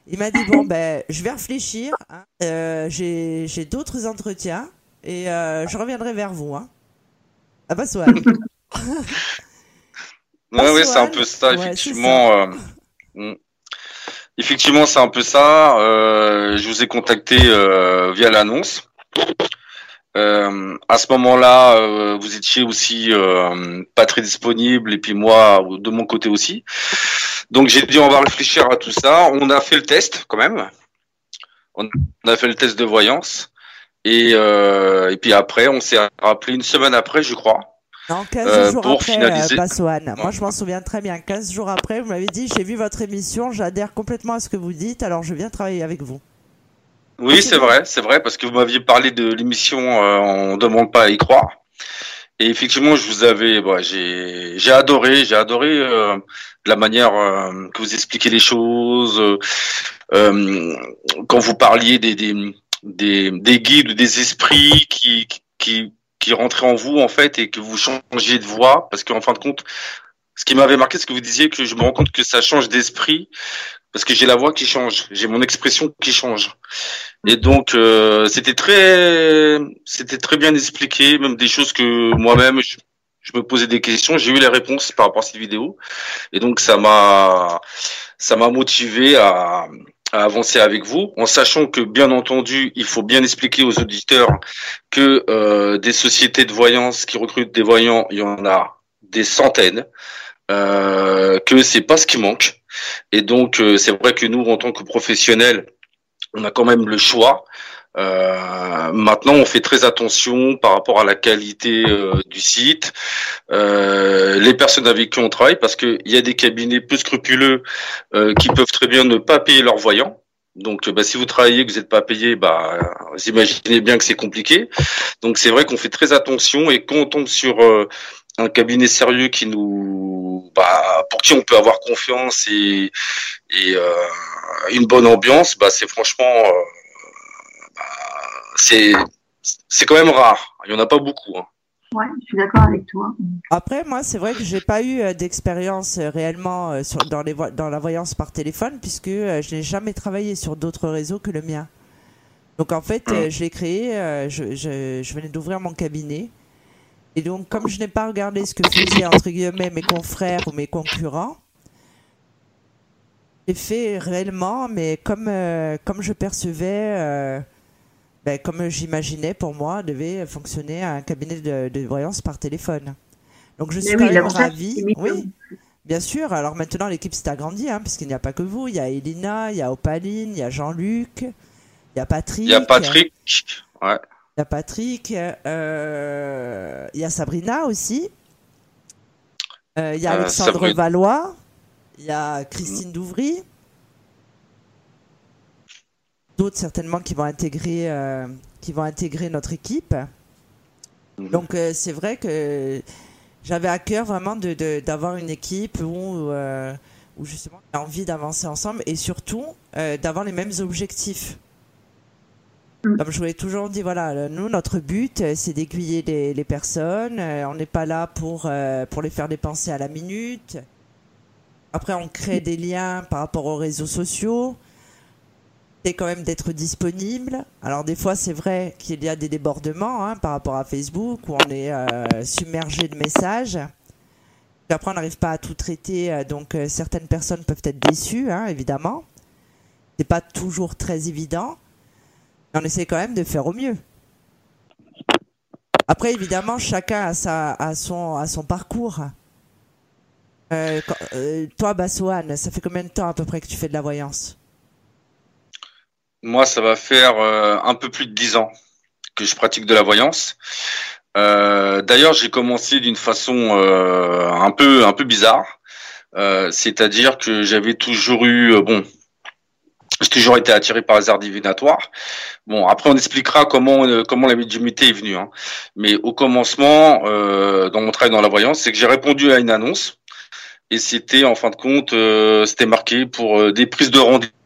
Il m'a dit Bon, ben, je vais réfléchir. hein. Euh, J'ai j'ai d'autres entretiens et euh, je reviendrai vers vous. Hein. Ah, Bassoane. Ouais, ouais, c'est un peu ça, Ouais, effectivement. Effectivement, c'est un peu ça. Euh, je vous ai contacté euh, via l'annonce. Euh, à ce moment-là, vous étiez aussi pas très disponible, et puis moi, de mon côté aussi. Donc j'ai dit on va réfléchir à tout ça. On a fait le test quand même. On a fait le test de voyance. Et puis après, on s'est rappelé une semaine après, je crois. Non, 15 euh, jours pour après, finaliser. euh, Bassoane. Moi, je m'en souviens très bien. 15 jours après, vous m'avez dit, j'ai vu votre émission, j'adhère complètement à ce que vous dites, alors je viens travailler avec vous. Oui, c'est vrai, c'est vrai, parce que vous m'aviez parlé de l'émission euh, On ne demande pas à y croire. Et effectivement, je vous avais, bah, j'ai, j'ai adoré, j'ai adoré euh, la manière euh, que vous expliquez les choses, euh, euh, quand vous parliez des, des, des, des guides, des esprits qui, qui, qui rentraient en vous en fait et que vous changiez de voix, parce qu'en fin de compte, ce qui m'avait marqué, c'est que vous disiez que je me rends compte que ça change d'esprit parce que j'ai la voix qui change, j'ai mon expression qui change. Et donc euh, c'était très c'était très bien expliqué, même des choses que moi-même je, je me posais des questions, j'ai eu les réponses par rapport à cette vidéo. Et donc ça m'a ça m'a motivé à à avancer avec vous, en sachant que bien entendu, il faut bien expliquer aux auditeurs que euh, des sociétés de voyance qui recrutent des voyants, il y en a des centaines, euh, que c'est pas ce qui manque. Et donc euh, c'est vrai que nous, en tant que professionnels, on a quand même le choix. Euh, maintenant, on fait très attention par rapport à la qualité euh, du site, euh, les personnes avec qui on travaille, parce qu'il y a des cabinets peu scrupuleux euh, qui peuvent très bien ne pas payer leurs voyants. Donc, bah, si vous travaillez, que vous n'êtes pas payé, bah, vous imaginez bien que c'est compliqué. Donc, c'est vrai qu'on fait très attention et quand on tombe sur euh, un cabinet sérieux qui nous, bah, pour qui on peut avoir confiance et, et une bonne ambiance, bah, c'est franchement, c'est, c'est quand même rare. Il y en a pas beaucoup. hein. Ouais, je suis d'accord avec toi. Après, moi, c'est vrai que j'ai pas eu euh, d'expérience euh, réellement euh, sur, dans, les vo- dans la voyance par téléphone, puisque je n'ai jamais travaillé sur d'autres réseaux que le mien. Donc, en fait, euh, je l'ai créé, je, je, je venais d'ouvrir mon cabinet. Et donc, comme je n'ai pas regardé ce que faisaient, entre guillemets, mes confrères ou mes concurrents, j'ai fait réellement, mais comme, euh, comme je percevais, euh, ben, comme j'imaginais pour moi, devait fonctionner un cabinet de, de voyance par téléphone. Donc je Mais suis oui, quand même l'avantage, ravie. Oui, bien sûr. Alors maintenant l'équipe s'est agrandie, hein, puisqu'il n'y a pas que vous. Il y a Elina, il y a Opaline, il y a Jean-Luc, il y a Patrick. Il y a Patrick. Ouais. Il y a Patrick, euh, il y a Sabrina aussi. Euh, il y a Euh, Alexandre Sabrina. Valois. Il y a Christine Douvry. D'autres certainement qui vont intégrer, euh, qui vont intégrer notre équipe. Donc euh, c'est vrai que j'avais à cœur vraiment de- de- d'avoir une équipe où, euh, où justement on a envie d'avancer ensemble et surtout euh, d'avoir les mêmes objectifs. Comme je vous l'ai toujours dit, voilà, nous, notre but, euh, c'est d'aiguiller les, les personnes. Euh, on n'est pas là pour, euh, pour les faire dépenser à la minute. Après, on crée des liens par rapport aux réseaux sociaux. Quand même d'être disponible. Alors, des fois, c'est vrai qu'il y a des débordements hein, par rapport à Facebook où on est euh, submergé de messages. Après, on n'arrive pas à tout traiter. euh, Donc, euh, certaines personnes peuvent être déçues, hein, évidemment. C'est pas toujours très évident. Mais on essaie quand même de faire au mieux. Après, évidemment, chacun a, sa, son, son parcours. Toi, Bassoane, ça fait combien de temps à peu près que tu fais de la voyance? Moi, ça va faire euh, un peu plus de dix ans que je pratique de la voyance. Euh, D'ailleurs, j'ai commencé d'une façon euh, un peu un peu bizarre, Euh, c'est-à-dire que j'avais toujours eu euh, bon, j'ai toujours été attiré par les arts divinatoires. Bon, après on expliquera comment euh, comment la médiumnité est venue. hein. Mais au commencement, euh, dans mon travail dans la voyance, c'est que j'ai répondu à une annonce et c'était en fin de compte, euh, c'était marqué pour euh, des prises de rendez-vous,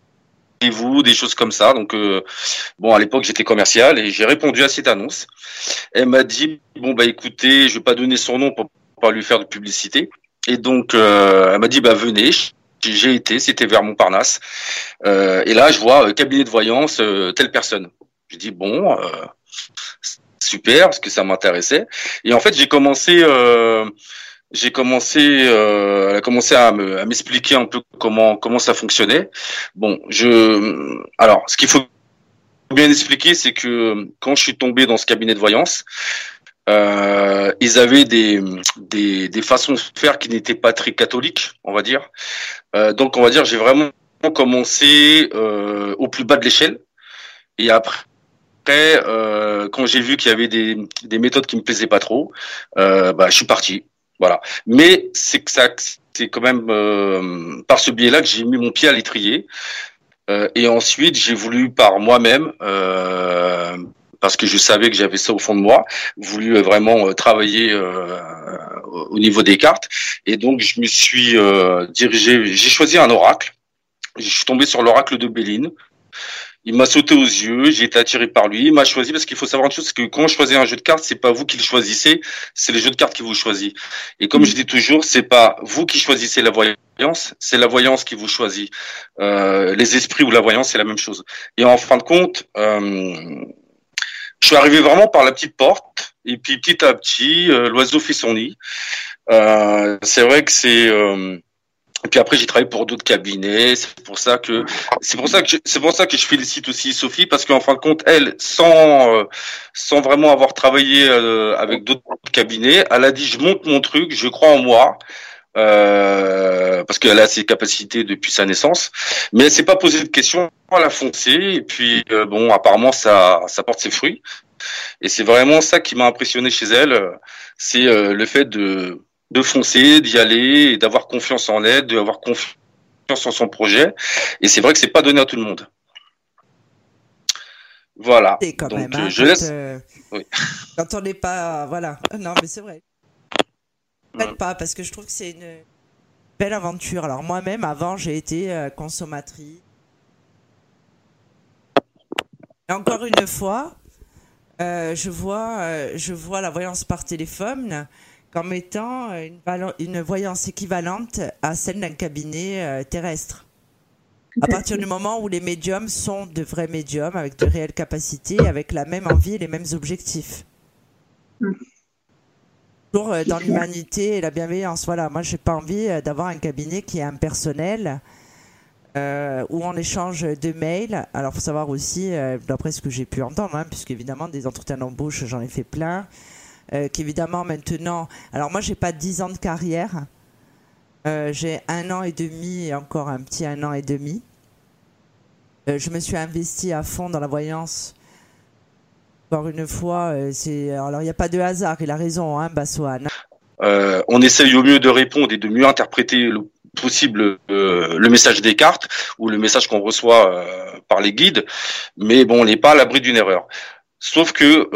des choses comme ça. Donc euh, bon, à l'époque j'étais commercial et j'ai répondu à cette annonce. Elle m'a dit bon bah écoutez, je vais pas donner son nom pour pas lui faire de publicité. Et donc euh, elle m'a dit bah venez. J'ai été, c'était vers Montparnasse. Euh, et là, je vois euh, cabinet de voyance, euh, telle personne. Je dis bon, euh, super, parce que ça m'intéressait. Et en fait, j'ai commencé, j'ai commencé, euh, elle a commencé à me- à m'expliquer un peu comment comment ça fonctionnait. Bon, je, alors, ce qu'il faut bien expliquer, c'est que quand je suis tombé dans ce cabinet de voyance, euh, ils avaient des, des, des façons de faire qui n'étaient pas très catholiques, on va dire. Euh, donc, on va dire, j'ai vraiment commencé euh, au plus bas de l'échelle. Et après, euh, quand j'ai vu qu'il y avait des, des méthodes qui me plaisaient pas trop, euh, bah, je suis parti. Voilà. Mais c'est que c'est quand même euh, par ce biais-là que j'ai mis mon pied à l'étrier. Euh, et ensuite, j'ai voulu par moi-même, euh, parce que je savais que j'avais ça au fond de moi, voulu vraiment travailler au niveau des cartes. Et donc, je me suis dirigé, j'ai choisi un oracle. Je suis tombé sur l'oracle de Béline. Il m'a sauté aux yeux, j'ai été attiré par lui, il m'a choisi parce qu'il faut savoir une chose, c'est que quand on choisit un jeu de cartes, c'est pas vous qui le choisissez, c'est les jeux de cartes qui vous choisissent. Et comme je dis toujours, c'est pas vous qui choisissez la voyance, c'est la voyance qui vous choisit. Euh, les esprits ou la voyance, c'est la même chose. Et en fin de compte, euh, je suis arrivé vraiment par la petite porte, et puis petit à petit, euh, l'oiseau fait son nid. Euh, c'est vrai que c'est euh, et puis après j'ai travaillé pour d'autres cabinets. C'est pour ça que c'est pour ça que c'est pour ça que je félicite aussi Sophie parce qu'en fin de compte elle sans euh, sans vraiment avoir travaillé euh, avec d'autres cabinets, elle a dit je monte mon truc, je crois en moi. Euh, parce qu'elle a ses capacités depuis sa naissance, mais elle s'est pas posé de questions, elle a foncé et puis euh, bon apparemment ça ça porte ses fruits et c'est vraiment ça qui m'a impressionné chez elle, c'est le fait de de foncer, d'y aller, et d'avoir confiance en elle, d'avoir confiance en son projet. Et c'est vrai que c'est pas donné à tout le monde. Voilà. Et quand Donc même, euh, hein, je quand, laisse. euh, Oui. quand on n'est pas. Voilà. Non, mais c'est vrai. Faites pas, parce que je trouve que c'est une belle aventure. Alors, moi-même, avant, j'ai été euh, consommatrice. Et encore une fois, euh, je, vois, euh, je vois la voyance par téléphone comme étant une, valo- une voyance équivalente à celle d'un cabinet euh, terrestre. À partir du moment où les médiums sont de vrais médiums avec de réelles capacités, avec la même envie et les mêmes objectifs. Toujours euh, dans l'humanité et la bienveillance. Voilà, moi j'ai pas envie euh, d'avoir un cabinet qui est impersonnel, euh, où on échange de mails. Alors faut savoir aussi, euh, d'après ce que j'ai pu entendre, hein, puisque évidemment des entretiens d'embauche j'en ai fait plein, euh, qu'évidemment maintenant, alors moi j'ai pas 10 ans de carrière, euh, j'ai un an et demi et encore un petit un an et demi. Euh, je me suis investi à fond dans la voyance. Encore une fois, c'est alors il n'y a pas de hasard. Il a raison, hein, Bassoane. On essaye au mieux de répondre et de mieux interpréter le possible le message des cartes ou le message qu'on reçoit par les guides, mais bon, on n'est pas à l'abri d'une erreur. Sauf que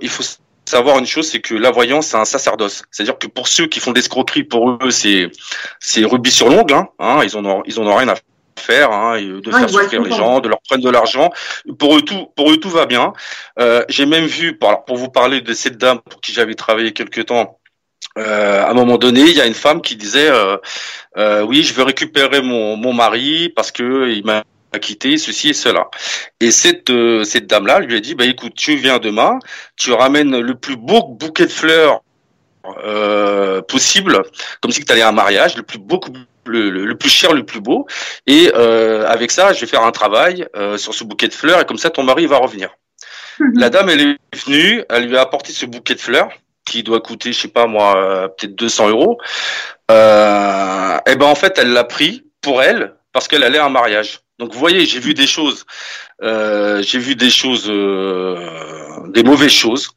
il faut savoir une chose, c'est que la voyance, c'est un sacerdoce. C'est-à-dire que pour ceux qui font des escroqueries, pour eux, c'est c'est rubis sur l'ongle. Hein, hein, ils en ont ils en ont rien à faire, hein, et de Ah, faire souffrir les le gens, de leur prendre de l'argent. Pour eux tout, pour eux tout va bien. Euh, J'ai même vu, pour, pour vous parler de cette dame pour qui j'avais travaillé quelque temps, euh, à un moment donné, il y a une femme qui disait, euh, euh, oui, je veux récupérer mon, mon mari parce que il m'a quitté, ceci et cela. Et cette euh, cette dame-là lui a dit, bah écoute, tu viens demain, tu ramènes le plus beau bouquet de fleurs euh, possible, comme si tu allais à un mariage, le plus beau, le, le, le plus cher, le plus beau. Et euh, avec ça, je vais faire un travail euh, sur ce bouquet de fleurs et comme ça, ton mari va revenir. La dame, elle est venue, elle lui a apporté ce bouquet de fleurs. qui doit coûter, je sais pas moi, peut-être 200 euros. Et ben en fait, elle l'a pris pour elle parce qu'elle allait à un mariage. Donc vous voyez, j'ai vu des choses, euh, j'ai vu des choses, euh, des mauvaises choses.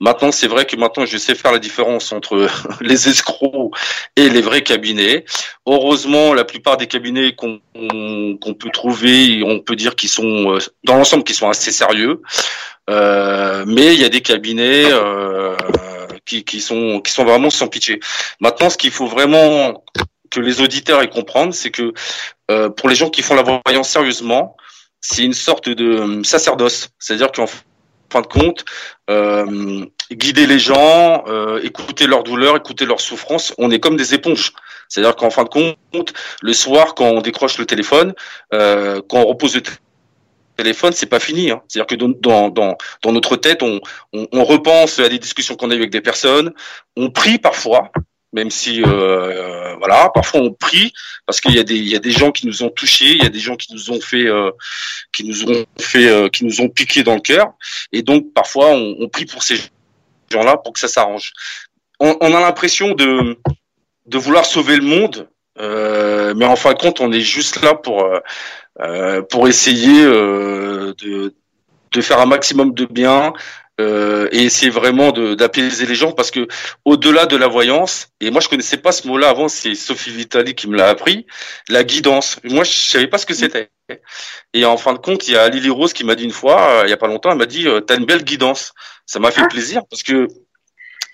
Maintenant, c'est vrai que maintenant, je sais faire la différence entre les escrocs et les vrais cabinets. Heureusement, la plupart des cabinets qu'on peut trouver, on peut dire qu'ils sont, euh, dans l'ensemble, qui sont assez sérieux. Euh, mais il y a des cabinets euh, qui, qui sont qui sont vraiment sans pitié. Maintenant, ce qu'il faut vraiment que les auditeurs aient comprendre, c'est que euh, pour les gens qui font la voyance sérieusement, c'est une sorte de euh, sacerdoce. C'est-à-dire qu'en fin de compte, euh, guider les gens, euh, écouter leurs douleurs, écouter leurs souffrances, on est comme des éponges. C'est-à-dire qu'en fin de compte, le soir, quand on décroche le téléphone, euh, quand on repose le téléphone, c'est pas fini. Hein. C'est-à-dire que dans, dans, dans, notre tête, on, on, on repense à des discussions qu'on a eues avec des personnes, on prie parfois, même si euh, voilà, parfois on prie parce qu'il y a des il y a des gens qui nous ont touchés, il y a des gens qui nous ont fait euh, qui nous ont fait euh, qui nous ont piqué dans le cœur et donc parfois on, on prie pour ces gens-là pour que ça s'arrange. On, on a l'impression de de vouloir sauver le monde, euh, mais en fin de compte on est juste là pour euh, euh, pour essayer de de faire un maximum de bien, euh, et essayer vraiment d'apaiser les gens parce que au-delà de la voyance, et moi je connaissais pas ce mot-là avant, c'est Sophie Vitali qui me l'a appris, la guidance. Moi je savais pas ce que c'était. Et en fin de compte, il y a Lily Rose qui m'a dit une fois, euh, il y a pas longtemps, elle m'a dit euh, t'as une belle guidance. Ça m'a fait plaisir parce que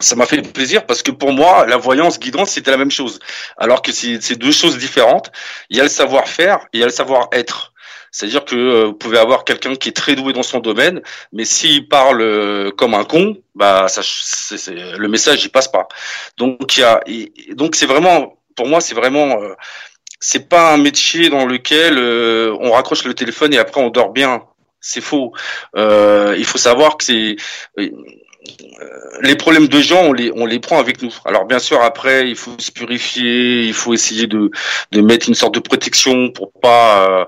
ça m'a fait plaisir parce que pour moi, la voyance, guidance, c'était la même chose. Alors que c'est c'est deux choses différentes. Il y a le savoir-faire et il y a le savoir-être. C'est-à-dire que euh, vous pouvez avoir quelqu'un qui est très doué dans son domaine, mais s'il parle euh, comme un con, bah ça, le message il passe pas. Donc il y a, donc c'est vraiment, pour moi c'est vraiment, euh, c'est pas un métier dans lequel euh, on raccroche le téléphone et après on dort bien. C'est faux. Euh, il faut savoir que c'est les problèmes de gens, on les, on les prend avec nous. Alors bien sûr, après, il faut se purifier, il faut essayer de, de mettre une sorte de protection pour pas,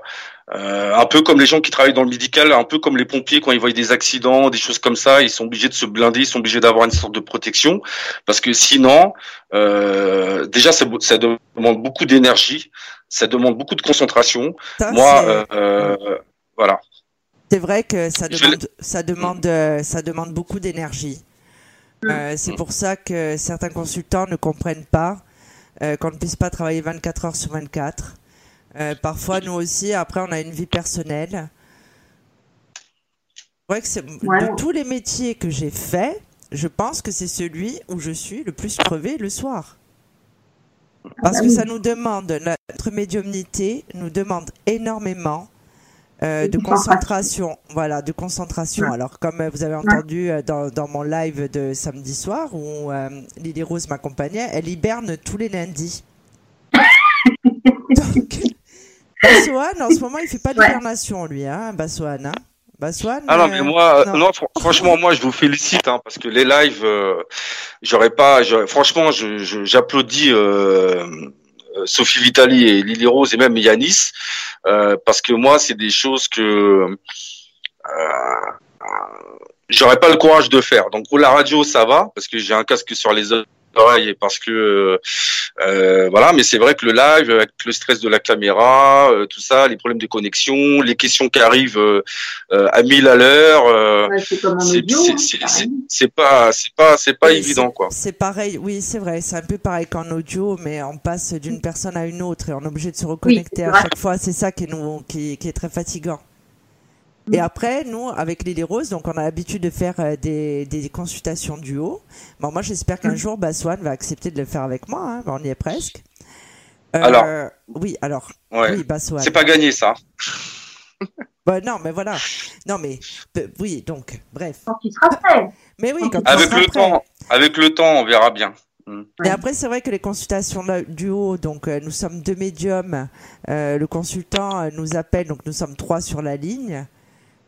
euh, un peu comme les gens qui travaillent dans le médical, un peu comme les pompiers quand ils voient des accidents, des choses comme ça, ils sont obligés de se blinder, ils sont obligés d'avoir une sorte de protection, parce que sinon, euh, déjà ça, ça demande beaucoup d'énergie, ça demande beaucoup de concentration. Ça, Moi, c'est- euh, voilà. C'est vrai que ça demande, ça demande, ça demande beaucoup d'énergie. Euh, c'est pour ça que certains consultants ne comprennent pas euh, qu'on ne puisse pas travailler 24 heures sur 24. Euh, parfois, nous aussi, après, on a une vie personnelle. C'est vrai que Ouais. de tous les métiers que j'ai faits, je pense que c'est celui où je suis le plus crevé le soir. Parce que oui. ça nous demande, notre médiumnité nous demande énormément euh, de concentration. Voilà, de concentration. Ouais. Alors, comme vous avez entendu euh, dans, dans mon live de samedi soir où euh, Lily Rose m'accompagnait, elle hiberne tous les lundis. Donc, Bassoane, en ce moment, il fait pas d'hibernation, lui, hein, Bassoane. Hein. Bassoane, Ah non, euh, mais moi, euh, non. non, fr- franchement, moi, je vous félicite, hein, parce que les lives, euh, j'aurais pas, j'aurais- franchement, je, je- j'applaudis euh, euh, Sophie Vitali et Lily Rose et même Yanis, euh, parce que moi, c'est des choses que euh, j'aurais pas le courage de faire. Donc pour la radio, ça va, parce que j'ai un casque sur les oreilles et parce que euh, voilà, mais c'est vrai que le live, avec le stress de la caméra, euh, tout ça, les problèmes de connexion, les questions qui arrivent euh, euh, à 1000 à l'heure, euh, Ouais, c'est pas c'est pas c'est pas évident c'est- quoi. C'est pareil, oui, c'est vrai, c'est un peu pareil qu'en audio, mais on passe d'une personne à une autre et on est obligé de se reconnecter à chaque fois. C'est ça qui est, nous, qui, qui est très fatigant. Et après, nous, avec Lily Rose, donc on a l'habitude de faire euh, des, des consultations duo. Bon, moi, j'espère qu'un jour, Baswan va accepter de le faire avec moi. hein. Bon, on y est presque. Euh, Alors. Oui, alors. Ouais. Oui, Baswan. C'est pas gagné ça. Bah, non, mais voilà. Non, mais oui, donc, bref. Quand il sera prêt. Mais oui, quand il Avec sera le prêt. temps, avec le temps, on verra bien. Mm. Et après, c'est vrai que les consultations là- duo, donc euh, nous sommes deux médiums, euh, le consultant euh, nous appelle, donc nous sommes trois sur la ligne.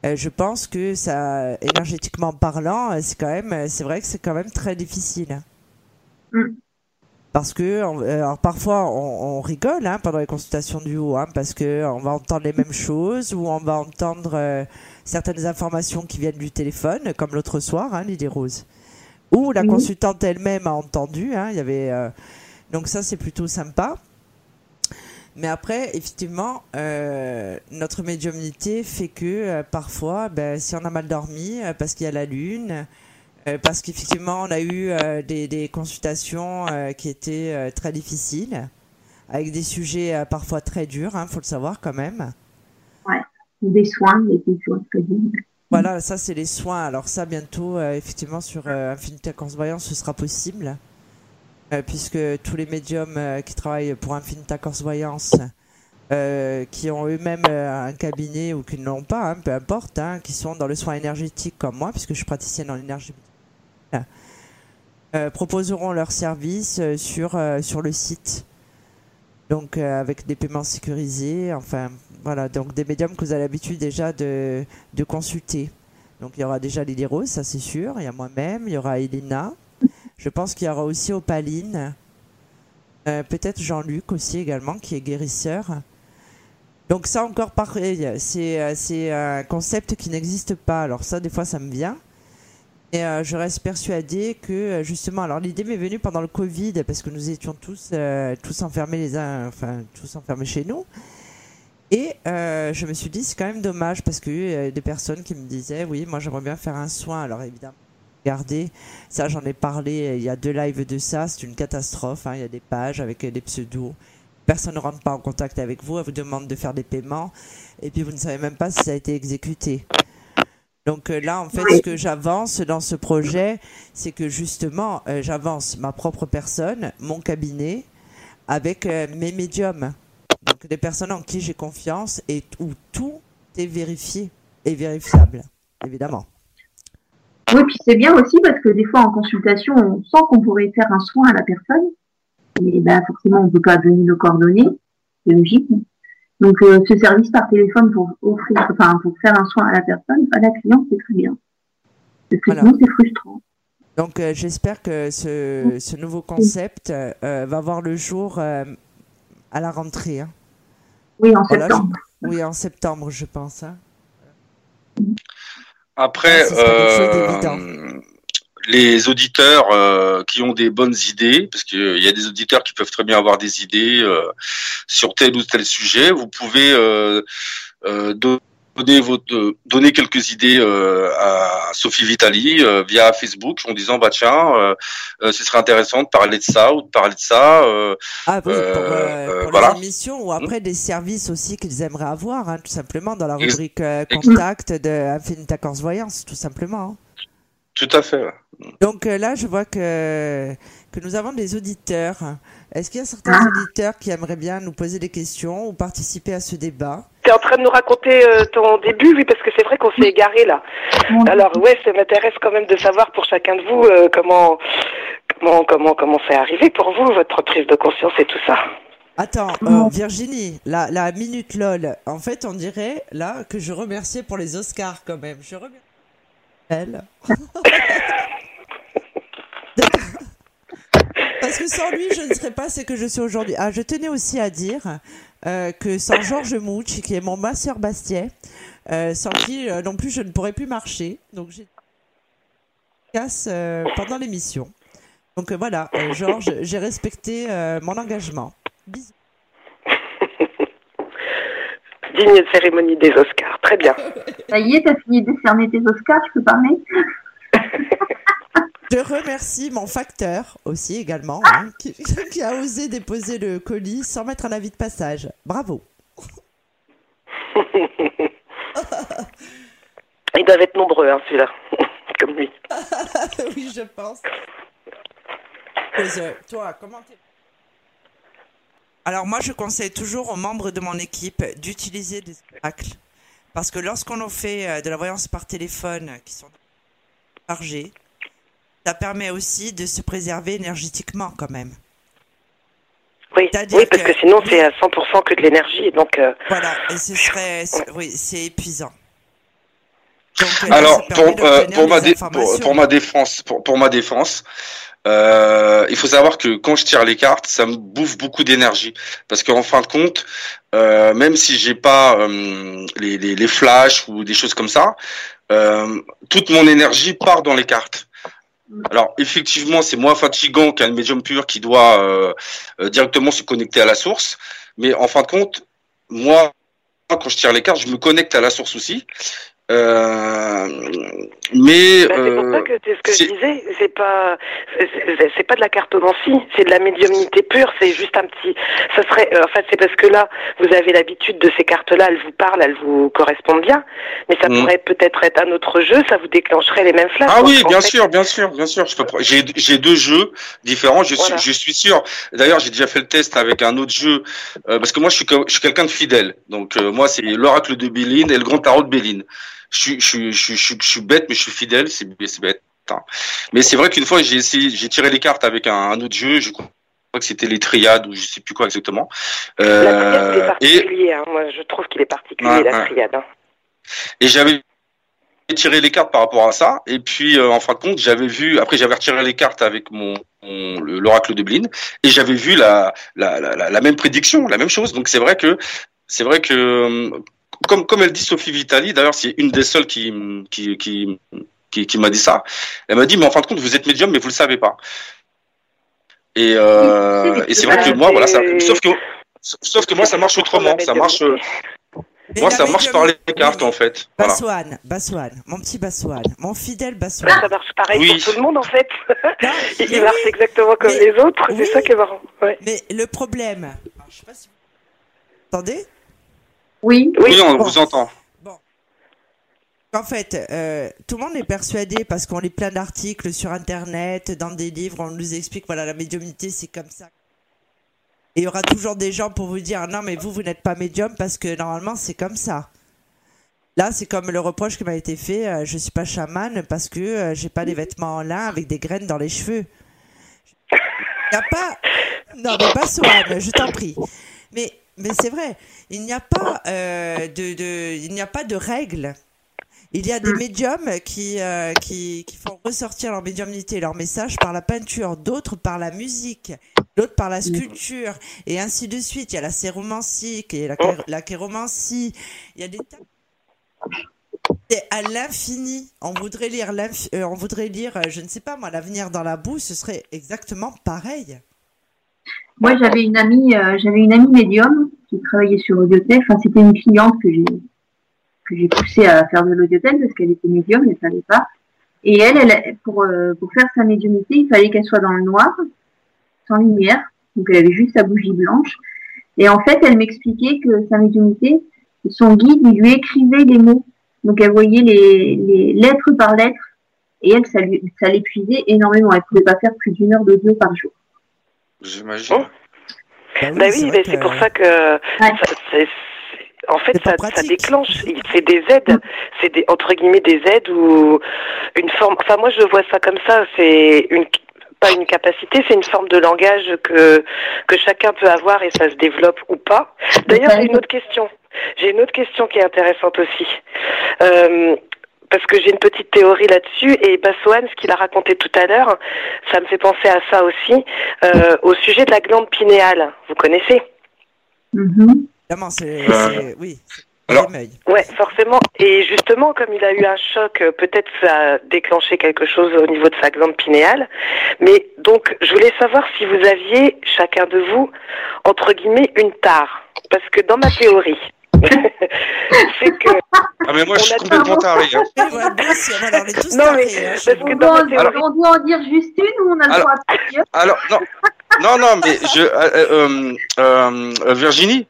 Euh, je pense que ça, énergétiquement parlant, euh, c'est quand même, euh, c'est vrai que c'est quand même très difficile. Parce que, on- alors parfois, on, on rigole hein, pendant les consultations duo, hein, parce que on va entendre les mêmes choses ou on va entendre euh, certaines informations qui viennent du téléphone, comme l'autre soir, hein, Lily Rose. Ou la Mhm. consultante elle-même a entendu. hein, il y avait, euh, donc ça, c'est plutôt sympa. Mais après, effectivement, euh, notre médiumnité fait que euh, parfois, ben, si on a mal dormi, euh, parce qu'il y a la lune, parce qu'effectivement, on a eu des, des consultations qui étaient très difficiles, avec des sujets parfois très durs, il faut le savoir quand même. Ouais. Des soins, des soins très bien. Voilà, ça c'est les soins. Alors ça, bientôt, effectivement, sur euh, Infinita Voyance, ce sera possible. Euh, puisque tous les médiums euh, qui travaillent pour Infinita Voyance, euh, qui ont eux-mêmes un cabinet ou qui ne l'ont pas, hein, peu importe, hein, qui sont dans le soin énergétique comme moi, puisque je suis praticienne en énergie, proposeront leurs services sur, sur le site. Donc avec des paiements sécurisés, enfin voilà, donc des médiums que vous avez l'habitude déjà de, de consulter. Donc il y aura déjà Lily Rose, ça c'est sûr, il y a moi-même, il y aura Elena, je pense qu'il y aura aussi Opaline, Euh, peut-être Jean-Luc aussi également qui est guérisseur. Donc ça encore pareil, c'est euh, c'est un concept qui n'existe pas. Alors ça des fois ça me vient. Et euh, je reste persuadée que euh, justement, alors l'idée m'est venue pendant le Covid parce que nous étions tous euh, tous enfermés les uns, enfin tous enfermés chez nous. Et euh, je me suis dit c'est quand même dommage parce y a des personnes qui me disaient oui moi j'aimerais bien faire un soin. Alors évidemment regardez ça j'en ai parlé il y a deux lives de ça c'est une catastrophe. hein. Il y a des pages avec euh, des pseudos. Personne ne rentre pas en contact avec vous, elle vous demande de faire des paiements et puis vous ne savez même pas si ça a été exécuté. Donc euh, là, en fait, ce que j'avance dans ce projet, c'est que justement, euh, j'avance ma propre personne, mon cabinet, avec euh, mes médiums. Donc des personnes en qui j'ai confiance et où tout est vérifié et vérifiable, évidemment. Oui, puis c'est bien aussi parce que des fois en consultation, on sent qu'on pourrait faire un soin à la personne. Et ben forcément, on ne peut pas donner nos coordonnées, c'est logique. Donc euh, ce service par téléphone pour offrir, enfin pour faire un soin à la personne, à la cliente, c'est très bien. Parce que Voilà. sinon, c'est frustrant. Donc euh, j'espère que ce, ce nouveau concept euh, va voir le jour à la rentrée. hein. Oui, en Voilà, je- septembre. Oui, en septembre, je pense. hein. Après, Ah, euh, les auditeurs euh, qui ont des bonnes idées, parce qu'il y a des auditeurs qui peuvent très bien avoir des idées euh, sur tel ou tel sujet, vous pouvez euh, euh, donner, votre, donner quelques idées euh, à Sophie Vitali euh, via Facebook en disant bah tiens, euh, euh, ce serait intéressant de parler de ça ou de parler de ça. euh, Ah oui, pour, euh, euh, euh, pour voilà. les émissions ou après des services aussi qu'ils aimeraient avoir, hein, tout simplement, dans la rubrique euh, contact de Infinita Corse Voyance, tout simplement. hein. Tout à fait. Donc euh, là, je vois que, que nous avons des auditeurs. Est-ce qu'il y a certains Ah. auditeurs qui aimeraient bien nous poser des questions ou participer à ce débat? En train de nous raconter euh, ton début, oui, parce que c'est vrai qu'on s'est égaré là. Alors ouais, ça m'intéresse quand même de savoir pour chacun de vous euh, comment comment comment comment c'est arrivé pour vous votre prise de conscience et tout ça. Attends, euh, Virginie, la, la minute LOL. En fait, on dirait là que je remerciais pour les Oscars quand même. Je remercie elle. Parce que sans lui, je ne serais pas ce que je suis aujourd'hui. Ah, je tenais aussi à dire euh, que sans Georges Mouch, qui est mon masseur Bastier, euh, sans qui euh, non plus je ne pourrais plus marcher. Donc j'ai casse euh, pendant l'émission. Donc euh, voilà, euh, Georges, j'ai respecté euh, mon engagement. Bisous. Digne de cérémonie des Oscars, très bien. Ça y est, t'as fini de décerner tes Oscars, je peux parler? Je remercie mon facteur aussi également, hein, qui, qui a osé déposer le colis sans mettre un avis de passage. Bravo. Ils doivent être nombreux, hein, celui-là, comme lui. oui, je pense. Toi, comment t'es Alors moi, je conseille toujours aux membres de mon équipe d'utiliser des oracles. Parce que lorsqu'on fait euh, de la voyance par téléphone qui sont chargés, ça permet aussi de se préserver énergétiquement quand même. Oui, oui parce que, sinon c'est à 100% que de l'énergie, donc euh, Voilà, et ce serait, c'est- oui, c'est épuisant. Donc, Alors pour, euh, pour, ma pour, pour ma défense, pour, pour ma défense, euh, il faut savoir que quand je tire les cartes, ça me bouffe beaucoup d'énergie parce qu'en fin de compte, euh, même si j'ai pas euh, les, les, les flashs ou des choses comme ça, euh, toute mon énergie part dans les cartes. Alors effectivement, c'est moins fatigant qu'un médium pur qui doit euh, euh, directement se connecter à la source. Mais en fin de compte, moi, quand je tire les cartes, je me connecte à la source aussi. Euh, mais Bah, c'est pour ça que c'est ce que je disais. C'est pas, c'est- pas de la cartomancie, c'est de la médiumnité pure. C'est juste un petit. Ça serait. euh, en fait, c'est parce que là, vous avez l'habitude de ces cartes-là. Elles vous parlent, elles vous correspondent bien. Mais ça Mhm. pourrait peut-être être un autre jeu. Ça vous déclencherait les mêmes flashs. Ah oui, bien fait- sûr, bien sûr, bien sûr. J'ai j'ai deux jeux différents. Je suis, je suis sûr. D'ailleurs, j'ai déjà fait le test avec un autre jeu euh, parce que moi, je suis, je suis quelqu'un de fidèle. Donc euh, moi, c'est l'oracle de Béline et le grand tarot de Béline. Je suis, je je je suis, bête, mais je suis fidèle. C'est bête. hein. Mais c'est vrai qu'une fois, j'ai essayé, j'ai tiré les cartes avec un, un autre jeu. Je crois que c'était les triades ou je sais plus quoi exactement. La triade, est Euh, et particulier. hein. Moi, je trouve qu'il est particulier la triade. hein. Et j'avais tiré les cartes par rapport à ça. Et puis, euh, en fin de compte, j'avais vu. Après, j'avais retiré les cartes avec mon, mon- le- l'oracle de Blin, et j'avais vu la, la, la, la- même prédiction, la même chose. Donc, c'est vrai que c'est vrai que euh, comme comme elle dit Sophie Vitali, d'ailleurs, c'est une des seules qui qui qui qui, qui m'a dit ça. Elle m'a dit, mais en fin de compte, vous êtes médium, mais vous le savez pas. Et, euh, et c'est vrai que moi, voilà, ça, sauf que sauf que moi, ça marche autrement. Ça marche. euh, moi, ça marche par les cartes, en fait. Voilà. Bassoane, Bassoane, mon petit Bassoane, mon fidèle Bassoane. ça marche pareil Oui. pour tout le monde en fait. il il marche oui. exactement comme Mais- les autres. oui. C'est ça qui est marrant. Ouais. Mais le problème, alors, je sais pas si vous entendez Oui. Oui, on Bon. vous entend. En fait, euh, tout le monde est persuadé parce qu'on lit plein d'articles sur Internet, dans des livres, on nous explique, voilà, la médiumnité, c'est comme ça. Et il y aura toujours des gens pour vous dire, non, mais vous, vous n'êtes pas médium parce que normalement, c'est comme ça. Là, c'est comme le reproche qui m'a été fait, euh, je suis pas chamane parce que euh, j'ai pas des vêtements en lin avec des graines dans les cheveux. Il n'y a pas... Non, mais pas Swan, je t'en prie. Mais, mais c'est vrai, il n'y a pas euh, de, de, il n'y a pas de règles. Il y a des médiums qui, euh, qui, qui font ressortir leur médiumnité leur message par la peinture, d'autres par la musique, d'autres par la sculpture, et ainsi de suite. Il y a la séromancie, qui est la, la chéromancie. Il y a des. C'est à l'infini. On voudrait lire, euh, on voudrait lire, euh, je ne sais pas moi, l'avenir dans la boue, ce serait exactement pareil. Moi, j'avais une amie, euh, j'avais une amie médium qui travaillait sur Audiotel. Enfin, c'était une cliente que j'ai que j'ai poussée à faire de l'audiotel parce qu'elle était médium, elle savait pas. Et elle, elle pour euh, pour faire sa médiumnité, il fallait qu'elle soit dans le noir, sans lumière. Donc, elle avait juste sa bougie blanche. Et en fait, elle m'expliquait que sa médiumnité, son guide, il lui écrivait les mots. Donc, elle voyait les, les lettres par lettre. Et elle, ça lui, ça l'épuisait énormément. Elle pouvait pas faire plus d'une heure d'audio par jour. J'imagine. Bah oui, mais c'est pour ça que ça- en fait ça, ça déclenche. Il- C'est des aides, c'est des entre guillemets des aides ou une forme. Enfin moi je vois ça comme ça. C'est une pas une capacité, c'est une forme de langage que que chacun peut avoir et ça se développe ou pas. D'ailleurs j'ai une autre question. J'ai une autre question qui est intéressante aussi. Euh, parce que j'ai une petite théorie là-dessus et Bassoane, ce qu'il a raconté tout à l'heure, ça me fait penser à ça aussi, euh, au sujet de la glande pinéale. Vous connaissez Évidemment, c'est, c'est- oui. alors-. Ouais, forcément. Et justement, comme il a eu un choc, euh, peut-être ça a déclenché quelque chose au niveau de sa glande pinéale. Mais donc, je voulais savoir si vous aviez, chacun de vous, entre guillemets, une tare. Parce que dans ma théorie, c'est que... Ah, mais moi, je suis complètement taré. hein. Non, mais parce que On dans doit, on en dire juste une ou on a le Alors- droit à plusieurs Alors, non, non, non, mais je, euh, euh, euh, Virginie?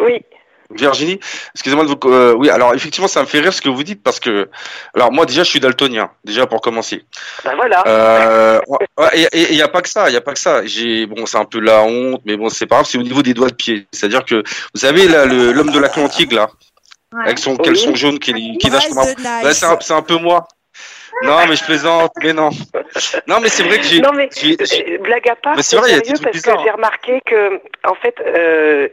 Oui. Virginie, excusez-moi de vous. euh, oui, alors effectivement, ça me fait rire ce que vous dites parce que, alors moi déjà, je suis daltonien, déjà pour commencer. Ben voilà. Euh, ouais, et il n'y a pas que ça, il y a pas que ça. J'ai bon, c'est un peu la honte, mais bon, c'est pas grave. C'est au niveau des doigts de pied. C'est-à-dire que vous savez là, le- l'homme de l'Atlantique là, avec son caleçon jaune qui, qui nage comme un. Là, c'est un, c'est un peu moi. Non, mais je plaisante, mais non. Non, mais c'est vrai que j'ai. Non mais j'ai- blague à part, Mais c'est c'est vrai, il y a des sérieux parce bizarres, que j'ai remarqué que en fait euh,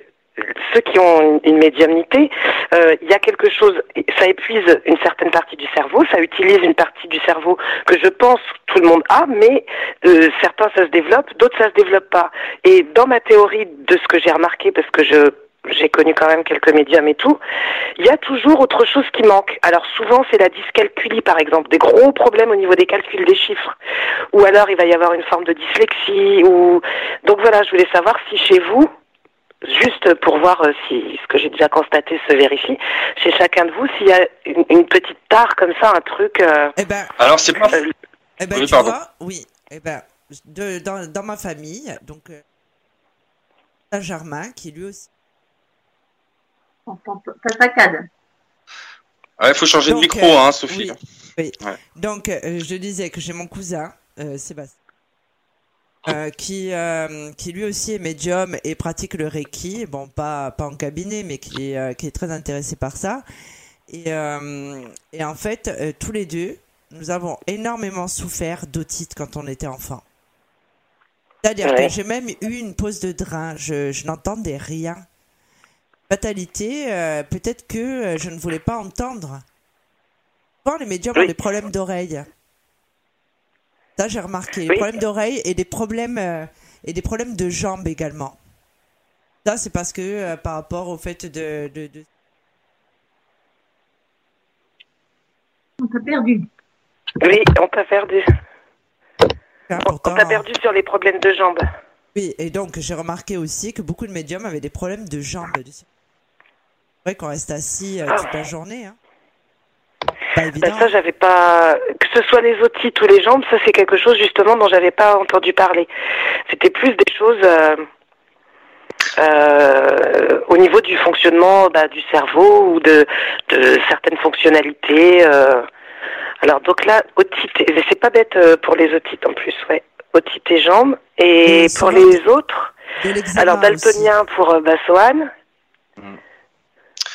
ceux qui ont une, médiumnité, euh, il y a quelque chose, ça épuise une certaine partie du cerveau, ça utilise une partie du cerveau que je pense tout le monde a, mais euh, certains ça se développe, d'autres ça se développe pas. Et dans ma théorie de ce que j'ai remarqué, parce que je j'ai connu quand même quelques médiums et tout, il y a toujours autre chose qui manque. Alors souvent c'est la dyscalculie par exemple, des gros problèmes au niveau des calculs des chiffres, ou alors il va y avoir une forme de dyslexie, ou donc voilà, je voulais savoir si chez vous, juste pour voir euh, si ce que j'ai déjà constaté se vérifie, chez chacun de vous, s'il y a une, une petite tare comme ça, un truc. euh, Eh ben, Alors c'est pas. eh ben, Oui, tu pardon. vois, oui. Eh ben, de, dans, dans ma famille, donc, euh, Germain qui lui aussi. Ça saccade. Il faut changer Donc, de micro, euh, hein, Sophie. oui, oui. Ouais. Donc, euh, je disais que j'ai mon cousin, euh, Sébastien, euh, qui, euh, qui lui aussi est médium et pratique le Reiki. Bon, pas, pas en cabinet, mais qui, est, euh, qui est très intéressé par ça. Et, euh, et en fait, euh, tous les deux, nous avons énormément souffert d'otite quand on était enfant. C'est-à-dire Ouais. que j'ai même eu une pause de drain, je, je n'entendais rien. Fatalité, euh, peut-être que je ne voulais pas entendre. Souvent, les médiums ont des problèmes d'oreille. Ça, j'ai remarqué. Des problèmes d'oreille et des problèmes, euh, et des problèmes de jambes également. Ça, c'est parce que euh, par rapport au fait de. de, de- On t'a perdu. Oui, on t'a perdu. On On t'a perdu sur les problèmes de jambes. Oui, et donc j'ai remarqué aussi que beaucoup de médiums avaient des problèmes de jambes. C'est vrai qu'on reste assis euh, toute la journée. Hein. Ben ça, j'avais pas. Que ce soit les otites ou les jambes, ça c'est quelque chose justement dont j'avais pas entendu parler. C'était plus des choses euh, euh, au niveau du fonctionnement bah, du cerveau ou de, de certaines fonctionnalités. euh. Alors donc là, otite, c'est pas bête pour les otites en plus, ouais. Otite et jambes. Et Et pour les autres, alors daltonien pour euh, Bassoane.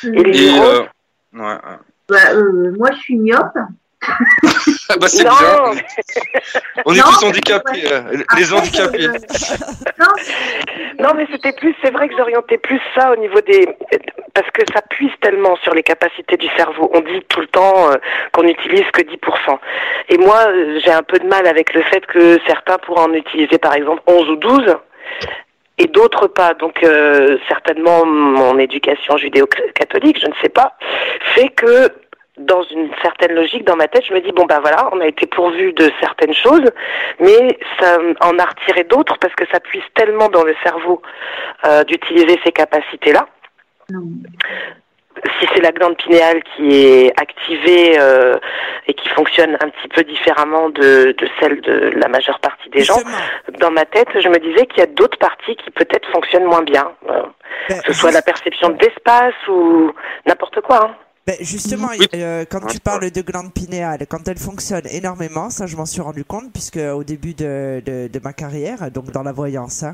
Et les Et, roses. euh, ouais, ouais. Bah, euh, moi, je suis myope. Ah bah c'est Non. bien. On est Non, tous handicapés, euh, les handicapés. Non, mais c'était plus, c'est vrai que j'orientais plus ça au niveau des, parce que ça puise tellement sur les capacités du cerveau. On dit tout le temps euh, qu'on n'utilise que 10%. Et moi, euh, j'ai un peu de mal avec le fait que certains pourraient en utiliser par exemple 11 ou 12 et d'autres pas. Donc euh, certainement mon éducation judéo-catholique, je ne sais pas, fait que dans une certaine logique dans ma tête, je me dis bon bah voilà, on a été pourvu de certaines choses, mais ça en a retiré d'autres parce que ça puise tellement dans le cerveau euh, d'utiliser ces capacités-là. Si c'est la glande pinéale qui est activée euh, et qui fonctionne un petit peu différemment de, de celle de la majeure partie des gens, dans ma tête, je me disais qu'il y a d'autres parties qui peut-être fonctionnent moins bien. euh, que ce soit la perception de l'espace ou n'importe quoi. hein. Ben, justement, euh, quand tu parles de glande pinéale, quand elle fonctionne énormément, ça je m'en suis rendu compte puisque au début de, de, de ma carrière, donc dans la voyance, hein,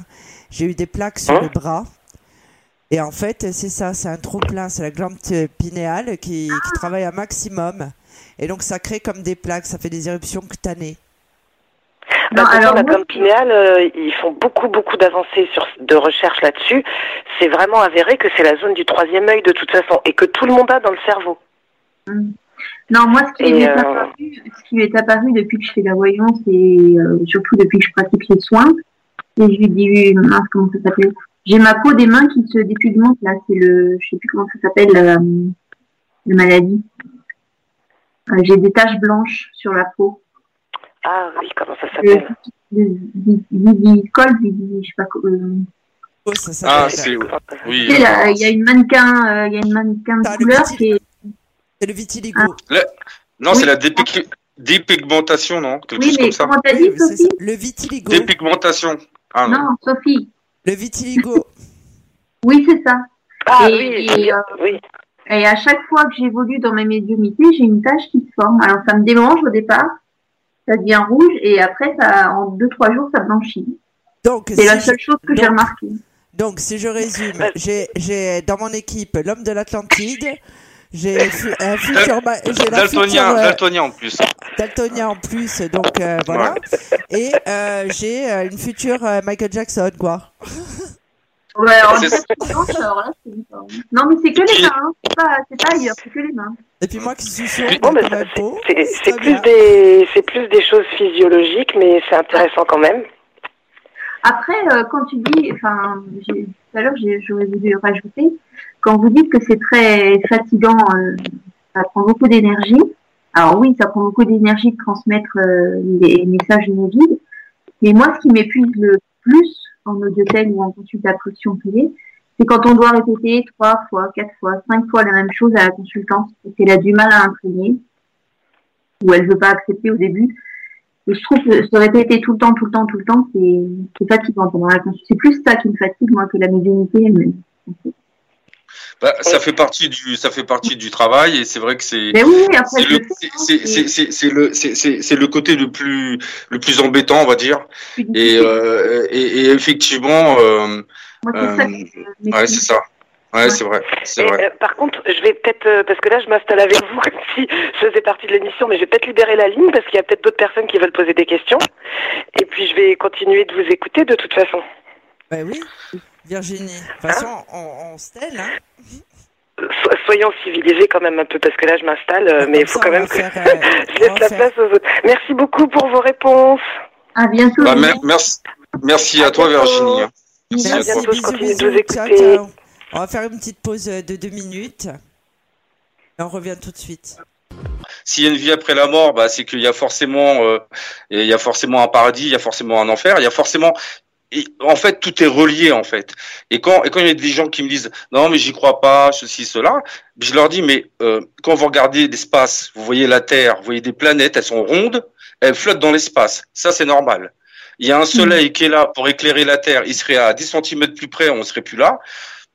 j'ai eu des plaques sur le bras. Et en fait, c'est ça, c'est un trop plein, c'est la glande euh, pinéale qui, qui travaille un maximum. Et donc ça crée comme des plaques, ça fait des éruptions cutanées. Bah, pourtant, la glande pinéale, euh, ils font beaucoup, beaucoup d'avancées sur de recherche là-dessus. C'est vraiment avéré que c'est la zone du troisième œil de toute façon et que tout le monde a dans le cerveau. Non, moi, ce qui, m'est euh, apparu, ce qui m'est apparu depuis que je fais la voyance et euh, surtout depuis que je pratique les soins, et je lui dis, mince, comment ça s'appelle? J'ai ma peau des mains qui se dépigmente, là, c'est le, je sais plus comment ça s'appelle, la, la maladie. Euh, J'ai des taches blanches sur la peau. Ah oui, comment ça Le s'appelle? Vidicole, vidi- je sais pas comment. euh, Ah, c'est oui. tu sais, là, il y a une mannequin, euh, il y a une mannequin de couleur qui est. C'est le vitiligo. La- Non, c'est la dépigmentation, non? Quelque Oui, chose mais comme ça. comment t'as dit, Sophie? Le vitiligo. Dépigmentation. Ah non. Non, Sophie. Le vitiligo. Oui, c'est ça. Ah et, oui, et, euh, oui. et à chaque fois que j'évolue dans mes médiumités, j'ai une tache qui se forme. Alors ça me démange au départ, ça devient rouge et après, ça, en deux trois jours, ça blanchit. Donc, C'est la seule chose que j'ai remarquée. Donc, si je résume, j'ai, j'ai dans mon équipe l'homme de l'Atlantide, j'ai un futur, Daltonien, future, euh, daltonien en plus. daltonien en plus, donc euh, voilà. Et euh, j'ai euh, une future euh, Michael Jackson, quoi. Ouais, là, c'est différent. Non, mais c'est que les mains, hein. c'est pas, c'est pas ailleurs, c'est que les mains. Et puis moi qui suis Bon, C'est plus des, c'est plus des choses physiologiques, mais c'est intéressant quand même. Après, euh, quand tu dis, enfin, tout à l'heure, j'aurais voulu rajouter, quand vous dites que c'est très fatigant, euh, ça prend beaucoup d'énergie. Alors oui, ça prend beaucoup d'énergie de transmettre euh, les messages inédits. Mais moi, ce qui m'épuise le plus en audiothèque ou en consultation privée, c'est quand on doit répéter trois fois, quatre fois, cinq fois la même chose à la consultante et qu'elle a du mal à imprégner ou elle veut pas accepter au début. Je trouve que se répéter tout le temps, tout le temps, tout le temps, c'est fatigant. C'est plus ça qui me fatigue, moi, que la médiumnité elle-même. Bah, ça fait partie du, ça fait partie du travail et c'est vrai que c'est, oui, c'est le, c'est- c'est- côté le plus, le plus embêtant, on va dire. Et, euh, et, et effectivement, euh, euh, ouais, c'est ça. Ouais, c'est vrai, Et, vrai. euh, par contre, je vais peut-être, euh, parce que là, je m'installe avec vous comme si je faisais partie de l'émission, mais je vais peut-être libérer la ligne parce qu'il y a peut-être d'autres personnes qui veulent poser des questions. Et puis, je vais continuer de vous écouter de toute façon. Bah oui, Virginie. De toute façon, on, on stèle, hein. So- soyons civilisés quand même un peu parce que là, je m'installe, euh, mais il faut quand même que je laisse la place aux autres. Merci beaucoup pour vos réponses. À bientôt. Bah, mer- merci, merci à toi, Virginie. hein. Merci à À toi. bientôt, je continue de vous Ciao, écouter. ciao. On va faire une petite pause euh, de deux minutes. Et on revient tout de suite. S'il y a une vie après la mort, bah, c'est qu'il y a forcément, euh, il y a forcément un paradis, il y a forcément un enfer, il y a forcément, en fait, tout est relié en fait. Et quand, et quand il y a des gens qui me disent non mais j'y crois pas, ceci, cela, je leur dis mais euh, quand vous regardez l'espace, vous voyez la Terre, vous voyez des planètes, elles sont rondes, elles flottent dans l'espace. Ça c'est normal. Il y a un soleil qui est là pour éclairer la Terre, il serait à 10 cm plus près, on serait plus là.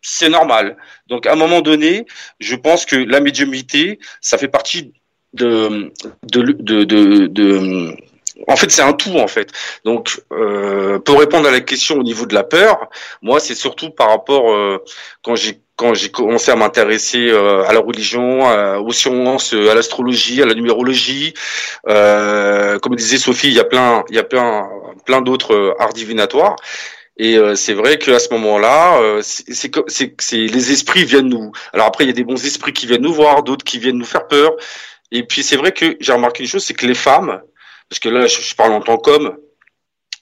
C'est normal. Donc à un moment donné, je pense que la médiumnité, ça fait partie de de de, de, de- en fait c'est un tout en fait. Donc euh, pour répondre à la question au niveau de la peur, moi c'est surtout par rapport euh, quand j'ai quand commencé à m'intéresser euh, à la religion, aux sciences, à l'astrologie, à la numérologie, comme disait Sophie, il y a plein, il y a plein, plein d'autres arts divinatoires. Et c'est vrai qu'à ce moment-là, c'est- les esprits viennent nous. Alors après, il y a des bons esprits qui viennent nous voir, d'autres qui viennent nous faire peur. Et puis c'est vrai que j'ai remarqué une chose, c'est que les femmes, parce que là, je, parle en tant qu'homme,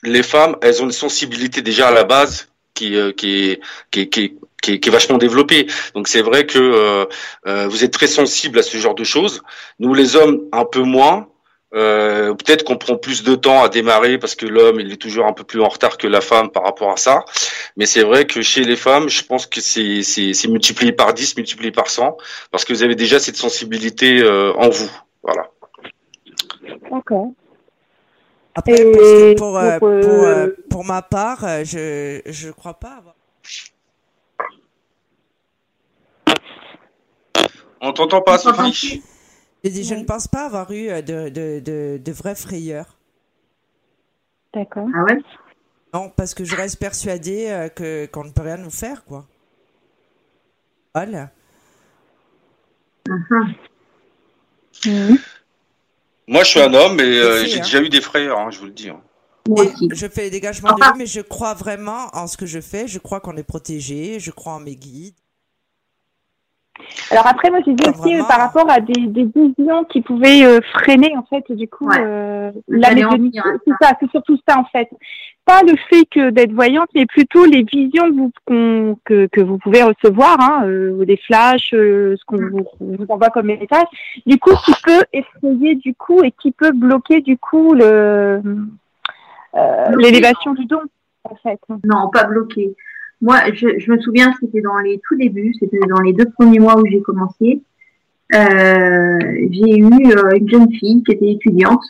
les femmes, elles ont une sensibilité déjà à la base qui, euh, qui, est, qui, qui, qui, est, vachement développée. Donc c'est vrai que euh, euh, vous êtes très sensibles à ce genre de choses. Nous, les hommes, un peu moins. Euh, Peut-être qu'on prend plus de temps à démarrer parce que l'homme il est toujours un peu plus en retard que la femme par rapport à ça. Mais c'est vrai que chez les femmes, je pense que c'est multiplié par 10, multiplié par 100 parce que vous avez déjà cette sensibilité euh, en vous. Voilà. D'accord. Après, Et pour, pour, euh, pour, euh, pour, euh, pour ma part, je je crois pas avoir. On t'entend pas, Sophie dit, je ne pense pas avoir eu de, de, de, de vraies frayeurs. D'accord. Ah ouais? Non, parce que je reste persuadée que qu'on ne peut rien nous faire, quoi. Voilà. Moi, je suis un homme et euh, j'ai hein. déjà eu des frayeurs, hein, je vous le dis. hein. Et je fais les dégagements de lui, mais je crois vraiment en ce que je fais. Je crois qu'on est protégé. Je crois en mes guides. Alors après, moi, j'ai dit Pas aussi euh, par rapport à des, des visions qui pouvaient euh, freiner, en fait, du coup, euh, la médiumnité. C'est ça, c'est surtout ça, en fait. Pas le fait que d'être voyante, mais plutôt les visions que vous, qu'on- que, que vous pouvez recevoir, hein, des flashs, ce qu'on vous, vous envoie comme message. Du coup, qui peut effrayer, du coup, et qui peut bloquer, du coup, le Bloquer. l'élévation du don, en fait. Non, pas bloqué. Moi, je, je me souviens, c'était dans les tout débuts, c'était dans les deux premiers mois où j'ai commencé. Euh, j'ai eu euh, une jeune fille qui était étudiante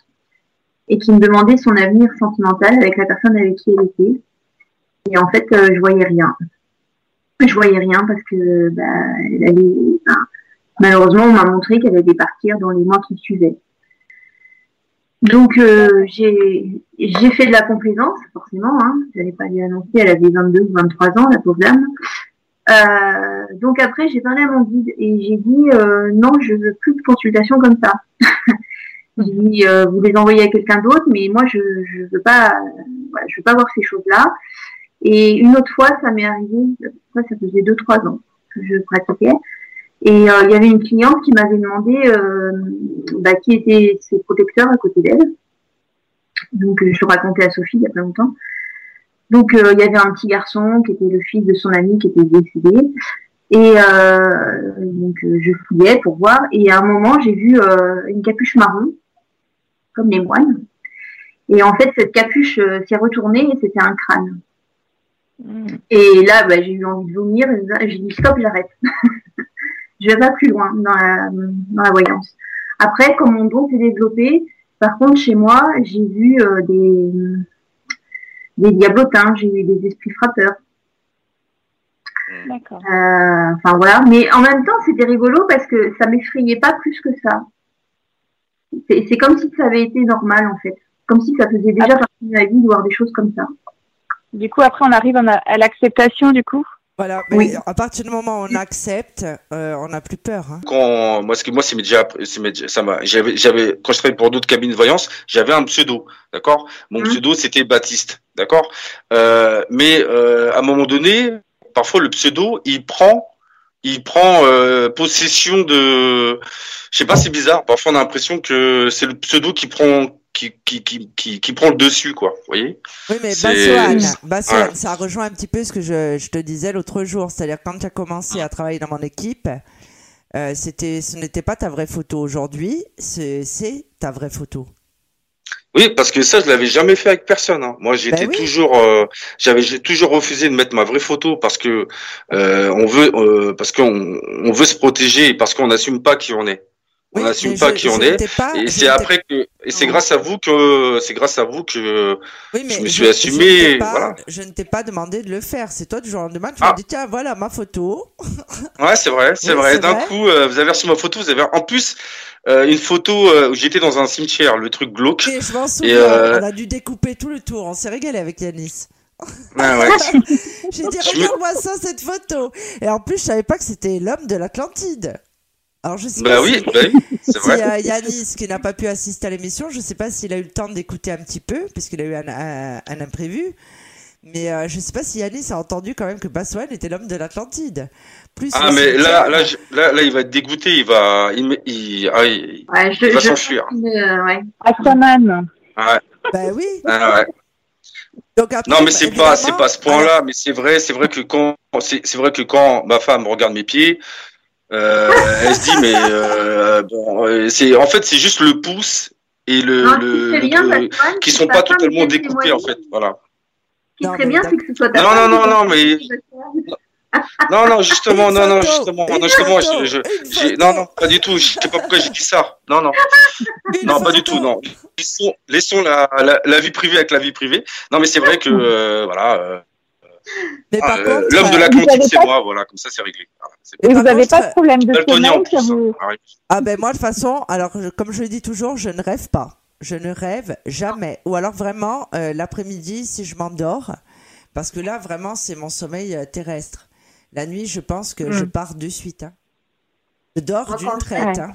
et qui me demandait son avenir sentimental avec la personne avec qui elle était. Et en fait, euh, je voyais rien. Je voyais rien parce que bah, elle allait, malheureusement, on m'a montré qu'elle allait partir dans les mois qui suivaient. Donc euh, j'ai j'ai fait de la complaisance, forcément. Hein. J'allais pas lui annoncer. Elle avait 22 ou 23 ans, la pauvre dame. Euh, donc après, j'ai parlé à mon guide et j'ai dit euh, non, je veux plus de consultation comme ça. j'ai dit euh, vous les envoyez à quelqu'un d'autre, mais moi je je veux pas voilà, je veux pas voir ces choses-là. Et une autre fois, ça m'est arrivé. Ça faisait deux trois ans que je pratiquais. Et euh, il y avait une cliente qui m'avait demandé euh, bah, qui étaient ses protecteurs à côté d'elle. Donc euh, je le racontais à Sophie il y a pas longtemps. Donc euh, il y avait un petit garçon qui était le fils de son ami qui était décédé. Et euh, donc je fouillais pour voir. Et à un moment j'ai vu euh, une capuche marron, comme les moines. Et en fait cette capuche s'est retournée et c'était un crâne. Et là bah, j'ai eu envie de vomir. J'ai dit stop, j'arrête. je vais pas plus loin dans la, dans la voyance. Après, comme mon don s'est développé, par contre, chez moi, j'ai vu euh, des, des diablotins, j'ai eu des esprits frappeurs. D'accord. Euh, Enfin voilà, mais en même temps, c'était rigolo parce que ça m'effrayait pas plus que ça. C'est c'est comme si ça avait été normal en fait, comme si ça faisait déjà partie de ma vie de voir des choses comme ça. Du coup, après, on arrive à l'acceptation, du coup? Voilà, mais à partir du moment où on accepte, euh, on n'a plus peur. Hein. Quand moi, ce que moi, c'est déjà, ça m'a, j'avais, j'avais, quand je travaillais pour d'autres cabines de voyance, j'avais un pseudo, d'accord? Mon pseudo, c'était Baptiste, d'accord? Euh, mais euh, à un moment donné, parfois le pseudo, il prend, il prend euh, possession de, je sais pas, c'est bizarre. Parfois, on a l'impression que c'est le pseudo qui prend, qui, qui, qui, qui, prend le dessus, quoi. Vous voyez Oui, mais Bassoane, Bassoane, Ouais. ça rejoint un petit peu ce que je, je te disais l'autre jour. C'est-à-dire, quand tu as commencé à travailler dans mon équipe, euh, c'était, ce n'était pas ta vraie photo aujourd'hui, c'est, ta vraie photo. Oui, parce que ça, je l'avais jamais fait avec personne. hein. Moi, j'étais Ben oui. toujours, euh, j'avais j'ai toujours refusé de mettre ma vraie photo parce que euh, on veut, parce qu'on on veut se protéger, et parce qu'on n'assume pas qui on est. On n'assume pas je- qui on je est. pas- et je c'est après que, et c'est grâce à vous que, c'est grâce à vous que Oui, mais je me je- suis je assumé. pas- Voilà. Je ne t'ai pas demandé de le faire. C'est toi du jour au lendemain, tu Ah. m'as dit tiens, voilà ma photo. Ouais, c'est vrai, c'est Oui, vrai. D'un coup, euh, vous avez reçu ma photo. Vous avez en plus euh, une photo euh, où j'étais dans un cimetière, le truc glauque. Et je m'en souviens, on a dû découper tout le tour. On s'est régalé avec Yanis. ouais, ouais. J'ai dit Je regarde-moi ça cette photo. Et en plus, je savais pas que c'était l'homme de l'Atlantide. Alors je sais Bah pas oui, si, bah oui, c'est si, vrai. euh, Yanis qui n'a pas pu assister à l'émission, je sais pas s'il a eu le temps d'écouter un petit peu puisqu'il a eu un, un- un imprévu. Mais euh, je sais pas si Yanis a entendu quand même que Baswan était l'homme de l'Atlantide. Plus Ah mais là, là, je- là, là, il va être dégoûté. Il va, il, il, ah, il, Ouais, je, il va s'enfuir. euh, ouais. Aquaman. Ouais. Bah oui. Ah, ouais. Donc après, Non, mais c'est pas, c'est pas ce point-là, mais c'est vrai, c'est vrai que quand, c'est, c'est vrai que quand ma femme regarde mes pieds, euh, elle se dit, mais euh, bon, euh, c'est, en fait, c'est juste le pouce et le, Non, le, bien, le- qui sont pas totalement découpés, en fait, voilà. Ce qui serait bien, c'est que ce soit ta Non, non, non, non, mais, non, non, justement, non, non, justement, non, justement, je, je, non, non, pas du tout. Je sais pas pourquoi j'ai dit ça. Non, non, non, pas du tout, non. Laissons, laissons la, la, la vie privée avec la vie privée. Non, mais c'est vrai que, euh, voilà. Mais par euh, contre, l'homme de euh, l'Atlantique, vous avez c'est pas- moi, voilà, comme ça, c'est réglé. Voilà, c'est Et vous n'avez pas de problème de sommeil vous... hein. Arrête. Ah ben moi de toute façon, alors je- comme je le dis toujours, je ne rêve pas. Je ne rêve jamais. Ou alors vraiment euh, l'après-midi si je m'endors, parce que là vraiment c'est mon sommeil euh, terrestre. La nuit, je pense que je Mm. pars de suite. hein. Je dors d'une traite. Hein.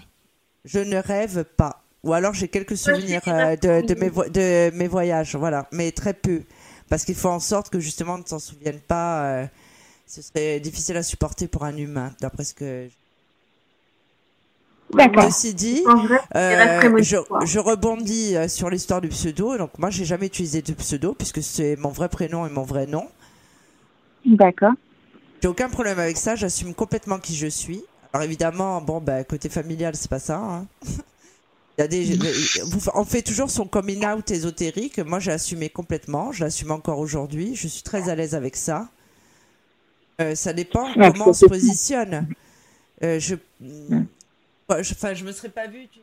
Je ne rêve pas. Ou alors j'ai quelques souvenirs euh, de, de, mes de mes voyages, voilà, mais très peu. Parce qu'il faut en sorte que justement on ne s'en souvienne pas. euh, ce serait difficile à supporter pour un humain, d'après ce que D'accord. Ceci dit, vrai, euh, je, je rebondis euh, sur l'histoire du pseudo. Donc moi, j'ai jamais utilisé de pseudo puisque c'est mon vrai prénom et mon vrai nom. D'accord. J'ai aucun problème avec ça. J'assume complètement qui je suis. Alors évidemment, bon, bah, côté familial, c'est pas ça. hein. Il y a des, vous- on fait toujours son coming out ésotérique. Moi, j'ai assumé complètement. Je l'assume encore aujourd'hui. Je suis très à l'aise avec ça. Euh, ça dépend Ouais, comment on se positionne. Euh, je, Enfin, je, enfin, je me serais pas vue. Tu...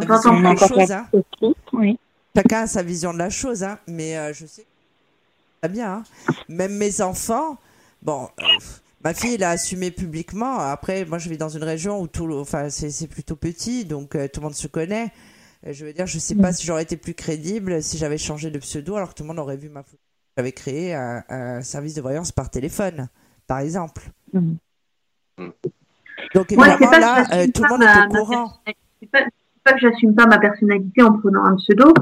La chose, hein. Oui. Chacun a sa vision de la chose, hein. Mais euh, je sais très bien. hein. Même mes enfants, bon, euh, ma fille l'a assumé publiquement. Après, moi, je vis dans une région où tout, le- enfin, c'est plutôt petit, donc euh, tout le monde se connaît. Euh, Je veux dire, je sais pas si j'aurais été plus crédible si j'avais changé de pseudo, alors que tout le monde aurait vu ma photo. J'avais créé un, un service de voyance par téléphone, par exemple. Mhm. Donc Moi, c'est évidemment, pas que là, j'assume euh, tout le pas monde ma- est au courant. personnalité. C'est pas, pas que j'assume pas ma personnalité en prenant un pseudo,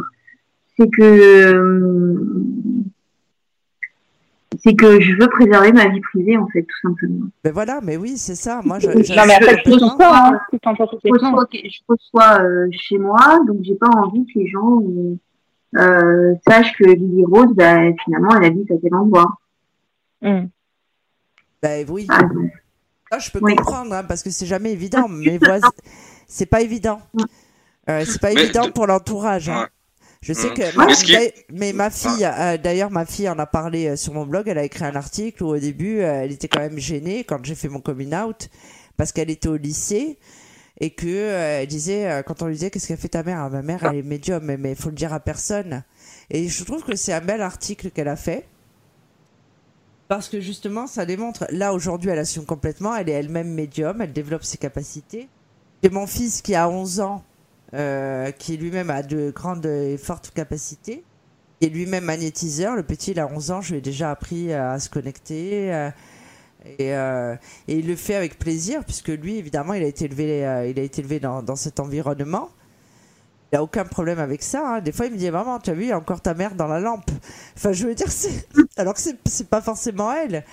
c'est que euh, c'est que je veux préserver ma vie privée en fait, tout simplement. Ben voilà, mais oui, c'est ça. Moi, je, Non, mais après, je hein, Je reçois, je reçois, euh, chez moi, donc j'ai pas envie que les gens euh, euh, sache que Lily Rose, bah, finalement, elle habite à tel endroit. Ben oui. Ah, je peux Oui. comprendre, hein, parce que c'est jamais évident. Mes voisins, c'est pas évident. Euh, c'est pas Mais évident de- pour l'entourage. hein. Je sais Mhm. que, d'ailleurs- mais ma fille, euh, d'ailleurs, ma fille en a parlé euh, sur mon blog. Elle a écrit un article où au début, euh, elle était quand même gênée quand j'ai fait mon coming out parce qu'elle était au lycée et que euh, elle disait euh, quand on lui disait qu'est-ce qu'a fait ta mère, Ah, ma mère elle est médium, mais mais faut le dire à personne. Et je trouve que c'est un bel article qu'elle a fait. Parce que justement, ça démontre, là aujourd'hui, elle assume complètement, elle est elle-même médium, elle développe ses capacités. J'ai mon fils qui a 11 ans, euh, qui lui-même a de grandes et fortes capacités, est lui-même magnétiseur. Le petit, il a 11 ans, je lui ai déjà appris à se connecter. euh, et, euh, et il le fait avec plaisir, puisque lui, évidemment, il a été élevé, il a été élevé dans, dans cet environnement. Il n'a aucun problème avec ça. hein. Des fois, il me dit Maman, tu as vu, il y a encore ta mère dans la lampe. Enfin, je veux dire, alors que c'est pas forcément elle,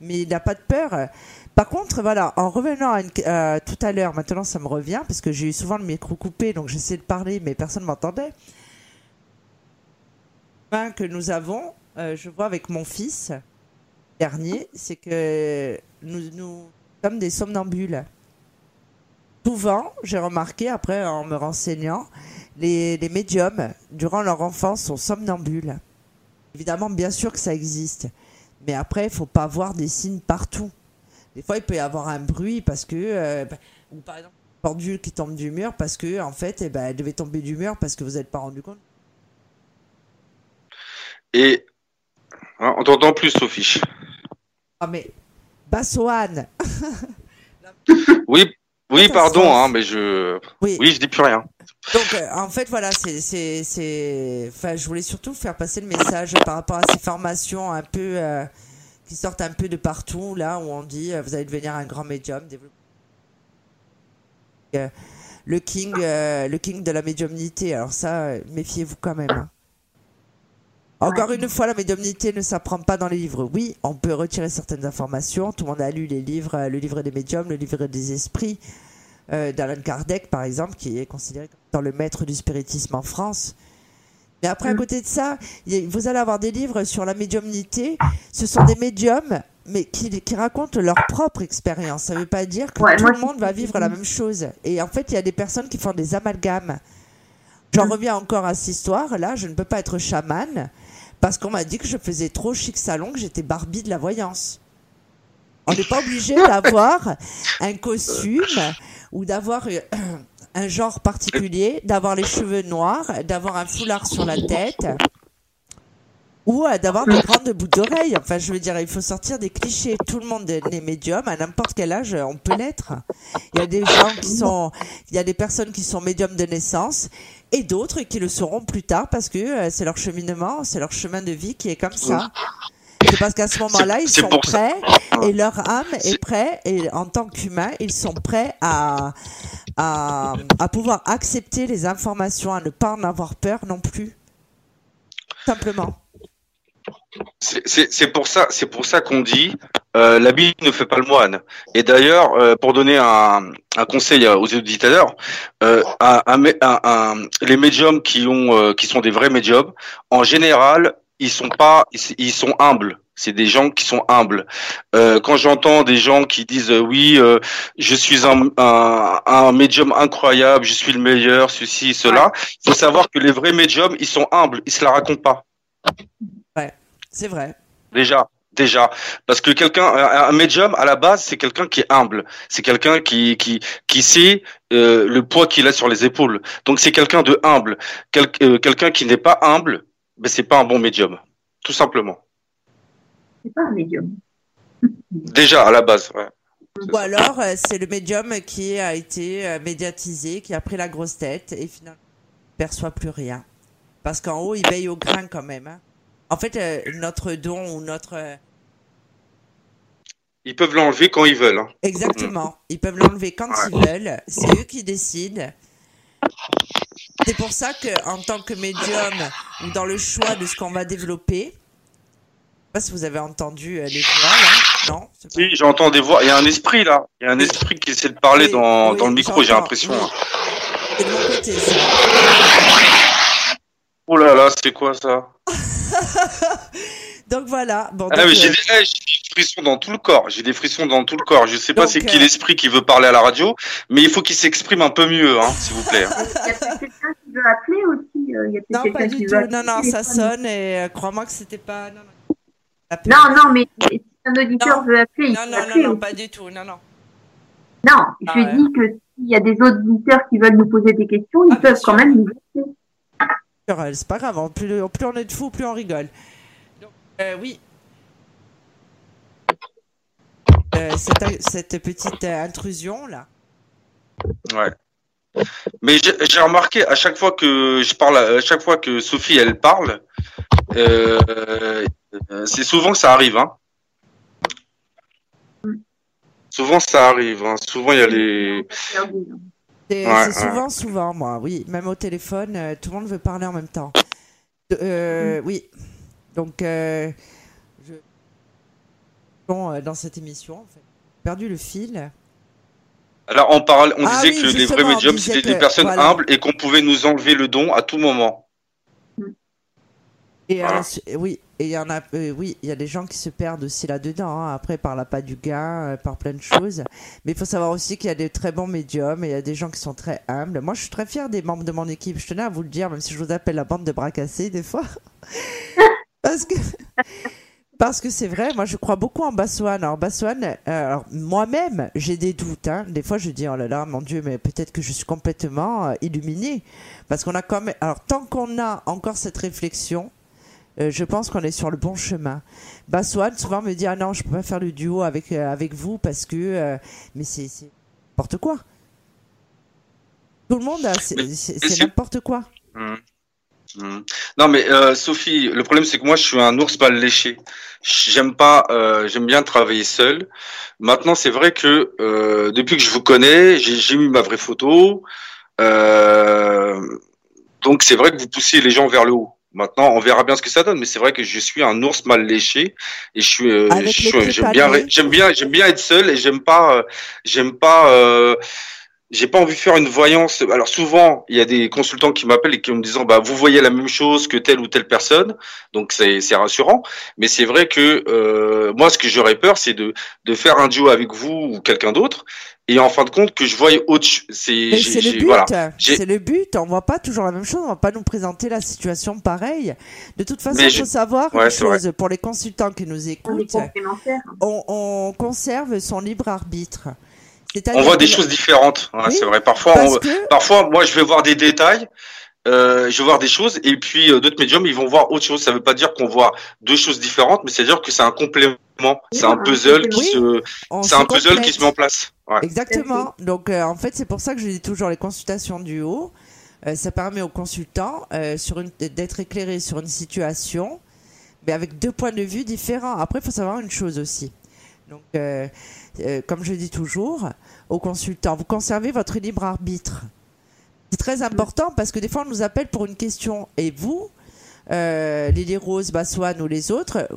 mais il n'a pas de peur. Par contre, voilà, en revenant à une- euh, tout à l'heure, maintenant ça me revient, parce que j'ai eu souvent le micro coupé, donc j'essaie de parler, mais personne ne m'entendait. Point que nous avons, euh, je vois avec mon fils dernier, c'est que nous, sommes des somnambules. Souvent, j'ai remarqué, après en me renseignant, les, les médiums, durant leur enfance, sont somnambules. Évidemment, bien sûr que ça existe. Mais après, il faut pas voir des signes partout. Des fois, il peut y avoir un bruit parce que, euh, bah, ou par exemple, une pendule qui tombe du mur parce que, en fait, eh ben, elle devait tomber du mur parce que vous n'êtes pas rendu compte. Et hein, on t'entend plus, Sophie. Ah, mais, Bassoane Oui, oui, pardon, hein, mais je, Oui. oui, je dis plus rien. Donc, euh, en fait, voilà, c'est, c'est, c'est, enfin, je voulais surtout faire passer le message par rapport à ces formations un peu, euh, qui sortent un peu de partout, là, où on dit, euh, vous allez devenir un grand médium, Euh, le king, euh, le king de la médiumnité. Alors ça, méfiez-vous quand même. hein. Encore une fois, la médiumnité ne s'apprend pas dans les livres. Oui, on peut retirer certaines informations. Tout le monde a lu les livres, le livre des médiums, le livre des esprits euh, d'Alan Kardec, par exemple, qui est considéré comme le maître du spiritisme en France. Mais après, à côté de ça, vous allez avoir des livres sur la médiumnité. Ce sont des médiums, mais qui, qui racontent leur propre expérience. Ça ne veut pas dire que Ouais, tout moi, le monde va vivre la même chose. Et en fait, il y a des personnes qui font des amalgames. J'en reviens encore à cette histoire. Là, je ne peux pas être chamane parce qu'on m'a dit que je faisais trop chic salon, que j'étais Barbie de la voyance. On n'est pas obligé d'avoir un costume ou d'avoir euh, un genre particulier, d'avoir les cheveux noirs, d'avoir un foulard sur la tête ou euh, d'avoir des grandes boucles d'oreilles. Enfin, je veux dire, il faut sortir des clichés. Tout le monde est médium, à n'importe quel âge, euh, on peut l'être. Il y a des gens qui sont, il y a des personnes qui sont médiums de naissance et d'autres qui le seront plus tard parce que euh, c'est leur cheminement, c'est leur chemin de vie qui est comme ça. C'est parce qu'à ce moment-là, ils sont prêts et leur âme est prête et en tant qu'humain, ils sont prêts à, à, à pouvoir accepter les informations, à ne pas en avoir peur non plus. Simplement. C'est- pour ça, c'est pour ça qu'on dit euh, l'habit ne fait pas le moine. Et d'ailleurs, euh, pour donner un, un conseil aux auditeurs, euh, un- un les médiums qui ont, euh, qui sont des vrais médiums, en général, ils sont pas, ils, sont humbles. C'est des gens qui sont humbles. Euh, quand j'entends des gens qui disent euh, oui, euh, je suis un, un, un médium incroyable, je suis le meilleur, ceci, cela, il faut savoir que les vrais médiums, ils sont humbles, ils se la racontent pas. Ouais, c'est vrai. Déjà, déjà, parce que quelqu'un, un un médium à la base, c'est quelqu'un qui est humble, c'est quelqu'un qui qui qui sait euh, le poids qu'il a sur les épaules. Donc c'est quelqu'un de humble. Quel- euh, quelqu'un qui n'est pas humble, ben c'est pas un bon médium, tout simplement. C'est pas un médium. Déjà à la base. Ouais. Ou alors, euh, c'est le médium qui a été euh, médiatisé, qui a pris la grosse tête et finalement ne perçoit plus rien. Parce qu'en haut, il veille au grain quand même. hein. En fait, euh, notre don ou notre... euh, Ils peuvent l'enlever quand ils veulent. hein. Exactement. Ils peuvent l'enlever quand ils veulent. C'est eux qui décident. C'est pour ça que, en tant que médium ou dans le choix de ce qu'on va développer, je sais pas si vous avez entendu euh, les voix là, non Oui, j'entends des voix. Il y a un esprit là. Il y a un esprit qui essaie de parler dans, oui, dans le micro. J'ai l'impression. oui. C'est de mon côté ça. Oh là là, c'est quoi ça? Donc voilà. Bon, Ah, donc, mais j'ai euh, des, eh, j'ai des frissons dans tout le corps. J'ai des frissons dans tout le corps. Je sais pas c'est qui euh, l'esprit qui veut parler à la radio, mais il faut qu'il s'exprime un peu mieux, hein, s'il vous plaît. hein. Appeler aussi. euh, Il y a Non, quelqu'un pas qui du veut tout. Non, non, ça sonne et euh, crois-moi que c'était pas. Non, non. Non, non, mais si un auditeur veut appeler, Non, non, non, appeler non, pas du tout. Non, non. Non, Ah je ouais. dis que s'il y a des auditeurs qui veulent nous poser des questions, Ah, ils peuvent quand même nous appeler. Euh, C'est pas grave. Plus, plus on est de fous, plus on rigole. Donc, euh, oui. Euh, cette, cette petite intrusion là. Ouais. Mais j'ai remarqué à chaque fois que je parle, à chaque fois que Sophie elle parle, euh, c'est souvent que ça arrive. Hein. Souvent ça arrive. Hein. Souvent il y a les. C'est Ouais, c'est ouais. souvent, souvent, moi, oui. Même au téléphone, euh, tout le monde veut parler en même temps. Euh, Oui. Donc, je... Bon, dans cette émission, en fait, j'ai perdu le fil. Alors on parle, on Ah disait oui, que les vrais on médiums disait c'était des personnes voilà. humbles et qu'on pouvait nous enlever le don à tout moment. Et euh, Voilà. oui, et il y en a, euh, oui, il y a des gens qui se perdent aussi là-dedans. hein, après, par l'appât du gain, euh, par plein de choses. Mais il faut savoir aussi qu'il y a des très bons médiums et il y a des gens qui sont très humbles. Moi, je suis très fière des membres de mon équipe. Je tenais à vous le dire, même si je vous appelle la bande de bras cassés des fois. Parce que. Parce que c'est vrai, moi je crois beaucoup en Bassoane. Alors Bassoane, euh, alors moi-même j'ai des doutes. Hein. Des fois je dis oh là là mon Dieu, mais peut-être que je suis complètement euh, illuminée. Parce qu'on a quand même. Alors tant qu'on a encore cette réflexion, euh, je pense qu'on est sur le bon chemin. Bassoane souvent me dit ah non je peux pas faire le duo avec euh, avec vous parce que euh, mais c'est c'est n'importe quoi. Tout le monde a c'est n'importe quoi. Mhm. Mhm. Non mais euh, Sophie, le problème c'est que moi je suis un ours mal léché. J'aime pas, euh, j'aime bien travailler seul. Maintenant c'est vrai que euh, depuis que je vous connais, j'ai mis ma vraie photo. Euh, donc c'est vrai que vous poussez les gens vers le haut. Maintenant on verra bien ce que ça donne, mais c'est vrai que je suis un ours mal léché et je suis, euh, j'aime bien, j'aime bien, j'aime bien être seul et j'aime pas, euh, j'aime pas. J'ai pas envie de faire une voyance. Alors souvent, il y a des consultants qui m'appellent et qui me disent bah vous voyez la même chose que telle ou telle personne, donc c'est c'est rassurant. Mais c'est vrai que euh, moi, ce que j'aurais peur, c'est de de faire un duo avec vous ou quelqu'un d'autre, et en fin de compte que je voie autre. C'est c'est le but, voilà. C'est le but. On voit pas toujours la même chose. On va pas nous présenter la situation pareille. De toute façon, il faut savoir Ouais, une vrai. chose pour les consultants qui nous écoutent. On, on conserve son libre arbitre. On voit des choses différentes. Ouais, Oui, c'est vrai. Parfois, parce on- que- parfois, moi, je vais voir des détails. Euh, je vais voir des choses et puis euh, d'autres médiums ils vont voir autre chose. Ça veut pas dire qu'on voit deux choses différentes, mais c'est à dire que c'est un complément, c'est un puzzle qui se, c'est se un puzzle complète. qui se met en place. Ouais. Exactement. Donc, euh, en fait, c'est pour ça que je dis toujours les consultations du haut. Euh, ça permet aux consultants euh, sur une- d'être éclairés sur une situation, mais avec deux points de vue différents. Après, il faut savoir une chose aussi. Donc, euh, euh, comme je dis toujours aux consultants, vous conservez votre libre arbitre. C'est très important parce que des fois, on nous appelle pour une question. Et vous, euh, Lily Rose, Bassoane ou les autres,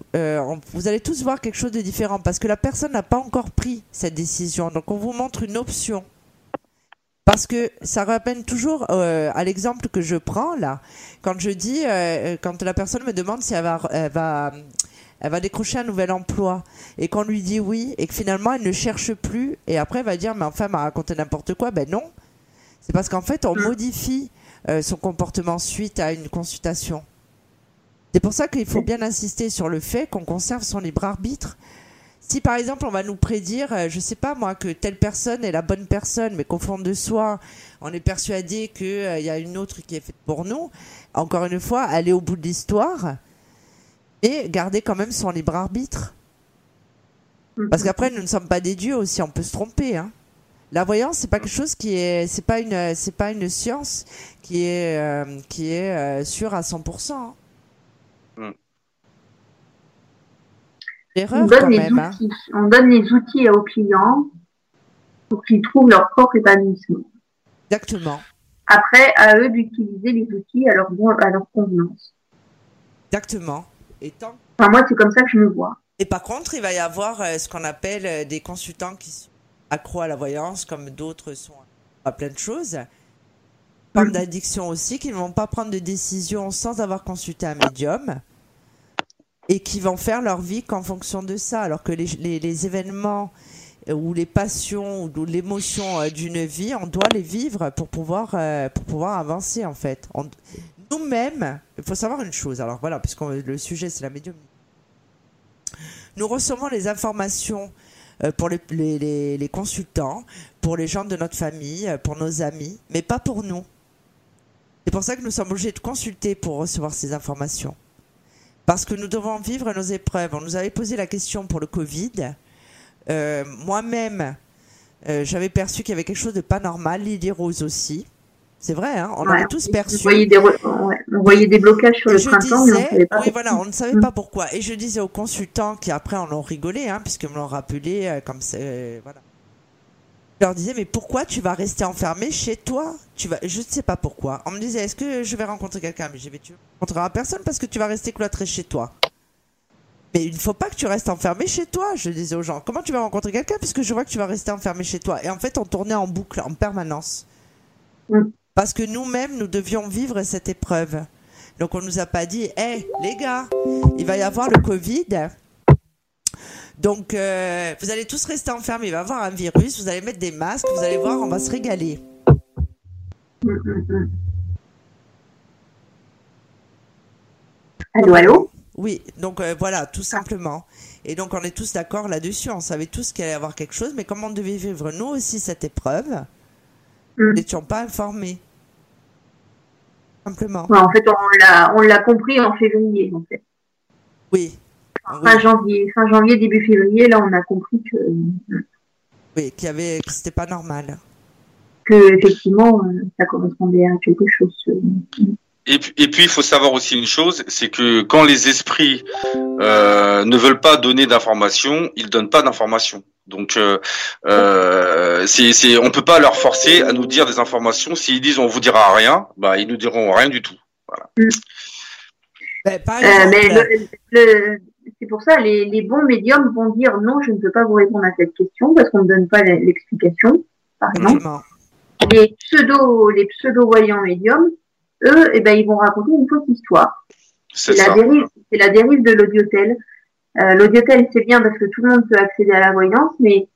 vous allez tous voir quelque chose de différent parce que la personne n'a pas encore pris cette décision. Donc on vous montre une option. Parce que ça ramène toujours à l'exemple que je prends là, quand je dis, quand la personne me demande si elle va, elle va décrocher un nouvel emploi et qu'on lui dit oui et que finalement elle ne cherche plus et après elle va dire mais enfin elle m'a raconté n'importe quoi, ben non. C'est parce qu'en fait on modifie euh, son comportement suite à une consultation. C'est pour ça qu'il faut bien insister sur le fait qu'on conserve son libre arbitre. Si par exemple on va nous prédire, euh, je sais pas moi, que telle personne est la bonne personne, mais qu'au fond de soi, on est persuadé qu'il y a une autre qui est faite pour nous, encore une fois, aller au bout de l'histoire et garder quand même son libre arbitre. Parce qu'après, nous ne sommes pas des dieux aussi, on peut se tromper. Hein. La voyance, c'est pas quelque chose qui est, c'est pas une, c'est pas une science qui est, euh, qui est euh, sûre à 100%. hein. Mm. On L'erreur donne, quand les même. hein. outils. on donne les outils aux clients pour qu'ils trouvent leur propre épanouissement. Exactement. Après, à eux d'utiliser les outils à leur, bon- à leur convenance. Exactement. Et tant Enfin, moi, c'est comme ça que je me vois. Et par contre, il va y avoir euh, ce qu'on appelle euh, des consultants qui sont accros à la voyance, comme d'autres sont à plein de choses. forme d'addiction aussi, qui ne vont pas prendre de décision sans avoir consulté un médium et qui vont faire leur vie qu'en fonction de ça, alors que les, les- les événements euh, ou les passions ou l'émotion d'une vie, on doit les vivre pour pouvoir, pour pouvoir avancer en fait. On- Nous-mêmes, il faut savoir une chose, alors voilà, puisque le sujet c'est la médium. Nous recevons les informations euh, pour les, consultants, pour les gens de notre famille, euh, pour nos amis, mais pas pour nous. C'est pour ça que nous sommes obligés de consulter pour recevoir ces informations. Parce que nous devons vivre nos épreuves. On nous avait posé la question pour le Covid. Euh, Moi-même, j'avais perçu qu'il y avait quelque chose de pas normal. Lily Rose aussi. C'est vrai, hein, on Ouais, avait tous perçu. On voyait des, ouais, on voyait des blocages sur Et le printemps, mais on savait pas. Oui, voilà, on ne savait pas pourquoi. Et je disais aux consultants qui après en ont rigolé, hein, puisqu'ils me l'ont rappelé, euh, comme c'est, euh, voilà. Je leur disais, mais pourquoi tu vas rester enfermé chez toi? Tu vas, je ne sais pas pourquoi. On me disait, est-ce que je vais rencontrer quelqu'un? Mais j'ai tu ne rencontreras personne parce que tu vas rester cloîtré chez toi. Mais il ne faut pas que tu restes enfermé chez toi, je disais aux gens. Comment tu vas rencontrer quelqu'un puisque je vois que tu vas rester enfermé chez toi? Et en fait, on tournait en boucle, en permanence. Parce que nous-mêmes, nous devions vivre cette épreuve. Donc on nous a pas dit, hé les gars, il va y avoir le Covid. Donc euh, vous allez tous rester enfermés, il va y avoir un virus, vous allez mettre des masques, vous allez voir, on va se régaler. Allô, allô? Oui, donc euh, voilà, tout simplement. Et donc on est tous d'accord là-dessus, on savait tous qu'il allait y avoir quelque chose, mais comme on devait vivre nous aussi cette épreuve, nous n'étions pas informés. Simplement. Ouais, en fait, on l'a, on l'a compris en février, en fait. Oui. Fin janvier, fin janvier, début février, là, on a compris que, Oui, qu'il y avait, que c'était pas normal. que effectivement, euh, ça correspondait à quelque chose. euh, Et, puis- et puis, il faut savoir aussi une chose, c'est que quand les esprits euh, ne veulent pas donner d'informations, ils donnent pas d'informations. Donc, euh, euh, c'est, c'est, on peut pas leur forcer à nous dire des informations. S'ils disent on vous dira rien, bah ils nous diront rien du tout. Voilà. Ben, par Euh, exemple, mais le- le- c'est pour ça, les, les bons médiums vont dire non, je ne peux pas vous répondre à cette question parce qu'on ne donne pas l'explication, par exemple. Les pseudo, les pseudo-voyants médiums, eux, eh ben, ils vont raconter une fausse histoire. C'est la ça. dérive, c'est la dérive de l'audiotel. Euh, l'audiotel, c'est bien parce que tout le monde peut accéder à la voyance, mais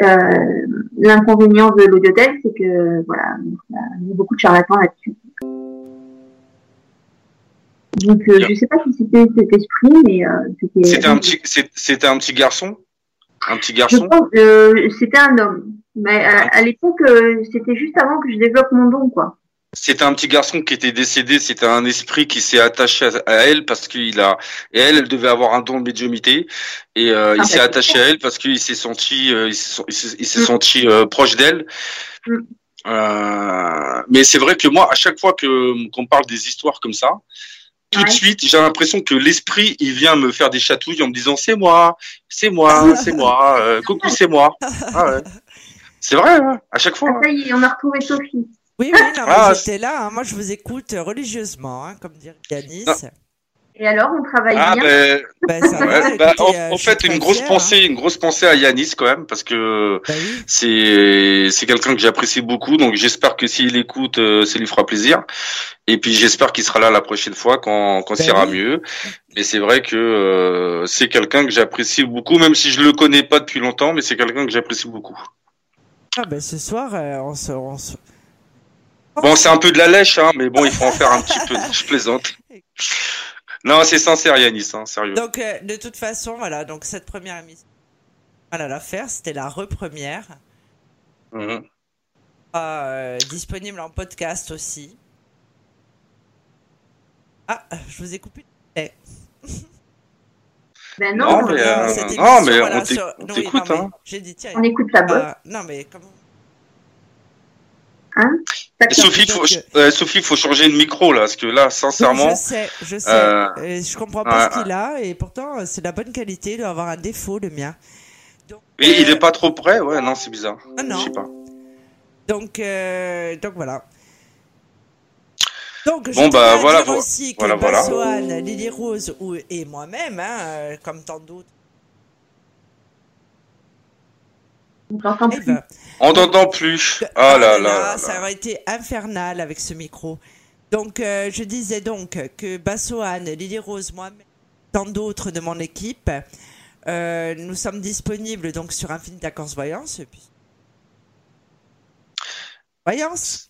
euh, l'inconvénient de l'audiotel, c'est que voilà, il y a beaucoup de charlatans là-dessus. Donc, euh, je sais pas si c'était cet esprit, mais euh, c'était. C'était un petit, c'était un petit garçon, un petit garçon? c'était un homme. Mais à, à l'époque, c'était juste avant que je développe mon don, quoi. C'était un petit garçon qui était décédé. C'était un esprit qui s'est attaché à, elle parce qu'il a et elle, elle devait avoir un don de médiumité et euh, il Ah, s'est attaché à elle parce qu'il s'est senti, euh, il s'est s'est senti euh, proche d'elle. Euh, mais c'est vrai que moi, à chaque fois que qu'on parle des histoires comme ça, tout de suite, j'ai l'impression que l'esprit, il vient me faire des chatouilles en me disant c'est moi, c'est moi, c'est moi, euh, coucou, c'est moi. Ah ouais. C'est vrai, hein, à chaque fois. Ah, ça y est, on a retrouvé Sophie. Oui, oui, non, mais Ah, j'étais là. hein. Moi, je vous écoute religieusement, hein, comme dirait Yanis. Et alors, on travaille Ah bien. ben, Ben, bah, en, euh, fait, une grosse fière, pensée, une grosse pensée à Yanis quand même, parce que c'est c'est quelqu'un que j'apprécie beaucoup, donc j'espère que s'il écoute, euh, ça lui fera plaisir. Et puis j'espère qu'il sera là la prochaine fois quand quand Ben ça ira oui. mieux. Mais c'est vrai que euh, c'est quelqu'un que j'apprécie beaucoup, même si je le connais pas depuis longtemps, mais c'est quelqu'un que j'apprécie beaucoup. Ah, ben, ce soir, euh, on se, on se- Bon, c'est un peu de la lèche, hein, mais bon, il faut en faire un petit peu. Je plaisante. Non, c'est sincère, Yanis, hein, sérieux. Donc, euh, de toute façon, voilà. Donc, cette première émission, voilà, la faire, c'était la repremière. Mhm. Euh, disponible en podcast aussi. Ah, je vous ai coupé. Eh. Ben Non, non, mais, euh, non, mais voilà, on sur- t'écoute, non, mais hein. J'ai dit, tiens. On écoute la euh, non, mais comment Hein Sophie, faut, euh, Sophie, faut changer de micro là, parce que là, sincèrement. Je sais, je sais. euh, Euh, je comprends pas ouais, ce qu'il a et pourtant euh, c'est de la bonne qualité. Il doit avoir un défaut, le mien. Et il est pas trop près, ouais, non, c'est bizarre. Ah non. Je sais pas. Donc, euh, donc voilà. Donc, je Bon, bah, voilà, dire vo- aussi que voilà, voilà. Bassoane, Lily Rose ou, et moi-même, hein, euh, comme tant d'autres, On t'entend plus. On t'entend plus. Ah là là. là ça aurait été infernal avec ce micro. Donc, euh, je disais donc que Bassoane, Lily Rose, moi, tant d'autres de mon équipe, euh, nous sommes disponibles donc sur Infinite Accords Voyance. puis- Voyance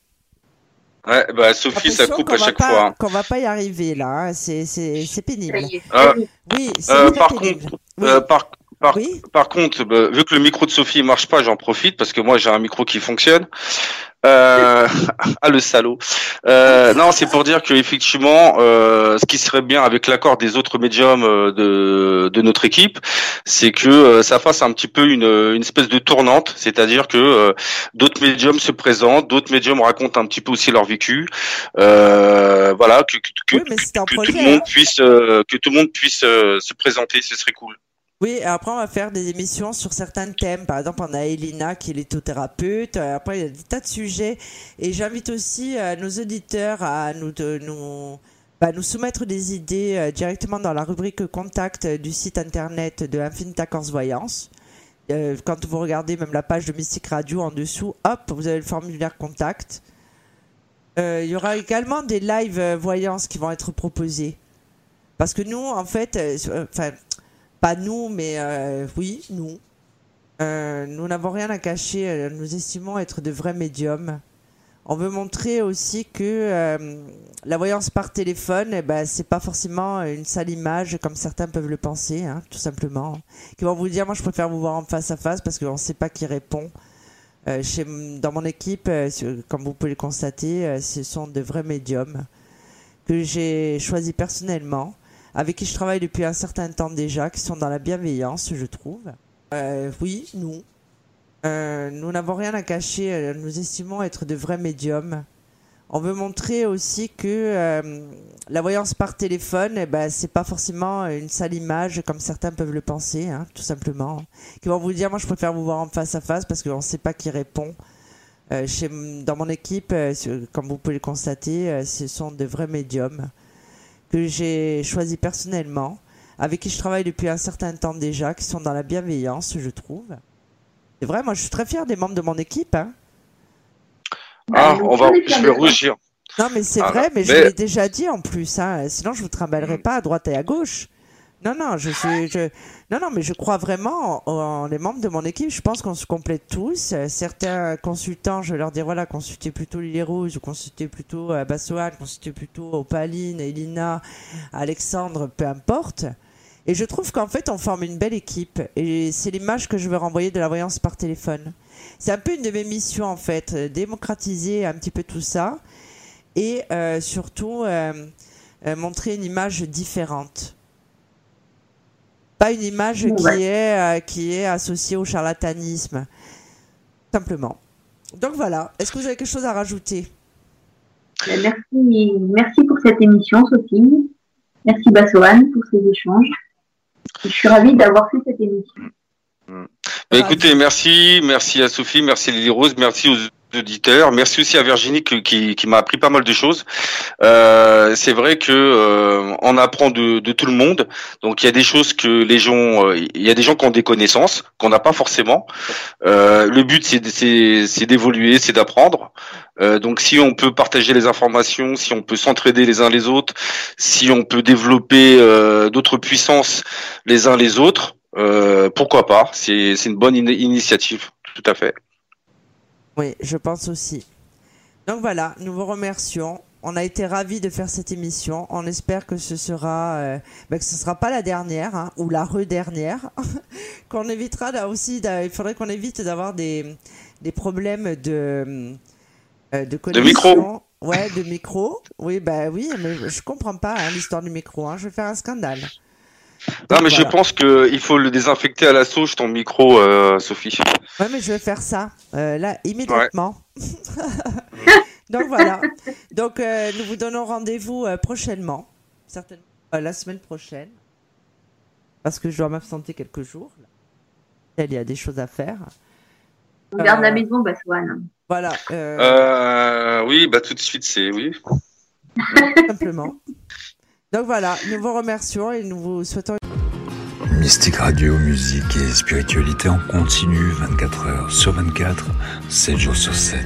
Ouais, bah Sophie, ça coupe à chaque pas- fois. hein. Qu'on va pas y arriver là, hein. c'est c'est- c'est pénible. Euh, Oui, c'est euh, pénible. contre, euh, par, par, par contre, bah, vu que le micro de Sophie marche pas, j'en profite parce que moi j'ai un micro qui fonctionne. Euh, ah le salaud. Euh, non, c'est pour dire que effectivement, euh, ce qui serait bien avec l'accord des autres médiums de, de notre équipe, c'est que ça fasse un petit peu une, une espèce de tournante, c'est-à-dire que d'autres médiums se présentent, d'autres médiums racontent un petit peu aussi leur vécu, euh, voilà, que, Oui, tout le monde hein. puisse que tout le monde puisse se présenter, ce serait cool. Oui, et après on va faire des émissions sur certains thèmes. Par exemple, on a Elina qui est lithothérapeute. Euh, Après, il y a des tas de sujets. Et j'invite aussi euh, nos auditeurs à nous, bah, soumettre des idées euh, directement dans la rubrique contact du site internet de Infinite Accords Voyance. Quand vous regardez même la page de Mystique Radio en dessous, hop, vous avez le formulaire contact. Il y aura également des live euh, voyances qui vont être proposés. Parce que nous, en fait, enfin, pas nous, mais euh, oui, nous. Euh, nous n'avons rien à cacher. euh, Nous estimons être de vrais médiums. On veut montrer aussi que euh, la voyance par téléphone, eh ben, c'est pas forcément une sale image comme certains peuvent le penser, hein, tout simplement. Qui vont vous dire, moi, je préfère vous voir en face à face parce qu'on ne sait pas qui répond. Euh, chez, dans mon équipe, euh, comme vous pouvez le constater, euh, ce sont de vrais médiums que j'ai choisis personnellement, avec qui je travaille depuis un certain temps déjà, qui sont dans la bienveillance, je trouve. Euh, oui, nous. Euh, nous n'avons rien à cacher, euh, nous estimons être de vrais médiums. On veut montrer aussi que euh, la voyance par téléphone, eh ben, c'est pas forcément une sale image comme certains peuvent le penser, hein, tout simplement. Qui vont vous dire, moi je préfère vous voir en face à face parce qu'on ne sait pas qui répond. Euh, chez, dans mon équipe, euh, comme vous pouvez le constater, ce sont de vrais médiums que j'ai choisis personnellement, avec qui je travaille depuis un certain temps déjà, qui sont dans la bienveillance, je trouve. C'est vrai, moi je suis très fier des membres de mon équipe. Hein. Ah, on va, je vais rougir. Non, mais c'est Ah, vrai, mais, je mais- l'ai déjà dit en plus. Hein. Sinon, je vous trimballerai pas à droite et à gauche. Non, non, je suis, je... non, non, mais je crois vraiment en, les membres de mon équipe. Je pense qu'on se complète tous. Euh, Certains consultants, je leur dire voilà, consultez plutôt Lily Rouge, ou consultez plutôt euh, Bassoane, consultez plutôt Opaline, Elina, Alexandre, peu importe. Et je trouve qu'en fait, on forme une belle équipe. Et c'est l'image que je veux renvoyer de la voyance par téléphone. C'est un peu une de mes missions, en fait, euh, démocratiser un petit peu tout ça. Et surtout, montrer une image différente. Pas une image qui, est, euh, qui est associée au charlatanisme. Simplement. Donc voilà. Est-ce que vous avez quelque chose à rajouter? Euh, Merci, merci pour cette émission, Sophie. Merci Bassoane pour ces échanges. Je suis ravie d'avoir fait cette émission. Bah, écoutez, merci, merci à Sophie, merci à Lily Rose, merci aux auditeurs, merci aussi à Virginie qui, qui, qui m'a appris pas mal de choses. Euh, c'est vrai que euh, on apprend de, de tout le monde, donc il y a des choses que les gens, euh, il y a des gens qui ont des connaissances qu'on n'a pas forcément. Euh, le but c'est d'évoluer, c'est d'apprendre. Euh, donc si on peut partager les informations, si on peut s'entraider les uns les autres, si on peut développer d'autres puissances les uns les autres, pourquoi pas C'est une bonne in- initiative, tout à fait. Oui, je pense aussi. Donc voilà, nous vous remercions. On a été ravis de faire cette émission. On espère que ce sera, euh, ben, que ce sera pas la dernière hein, ou la re-dernière. qu'on évitera là aussi. Il faudrait qu'on évite d'avoir des, des problèmes de euh, de connexion. micro. Ouais, de micro. Oui, bah oui, mais je comprends pas hein, l'histoire du micro. Hein. Je vais faire un scandale. Non, mais je pense que il faut le désinfecter à la sauge ton micro, euh, Sophie. Ouais, mais je vais faire ça euh, là immédiatement. Donc voilà. Donc euh, nous vous donnons rendez-vous euh, prochainement, certainement euh, la semaine prochaine, parce que je dois m'absenter quelques jours. Il y a des choses à faire. On garde la maison, Bassoane. Voilà. euh, Euh, oui, bah tout de suite, c'est oui. simplement. Donc voilà, nous vous remercions et nous vous souhaitons. Mystique Radio, musique et spiritualité en continu 24 heures sur 24, 7 jours sur 7.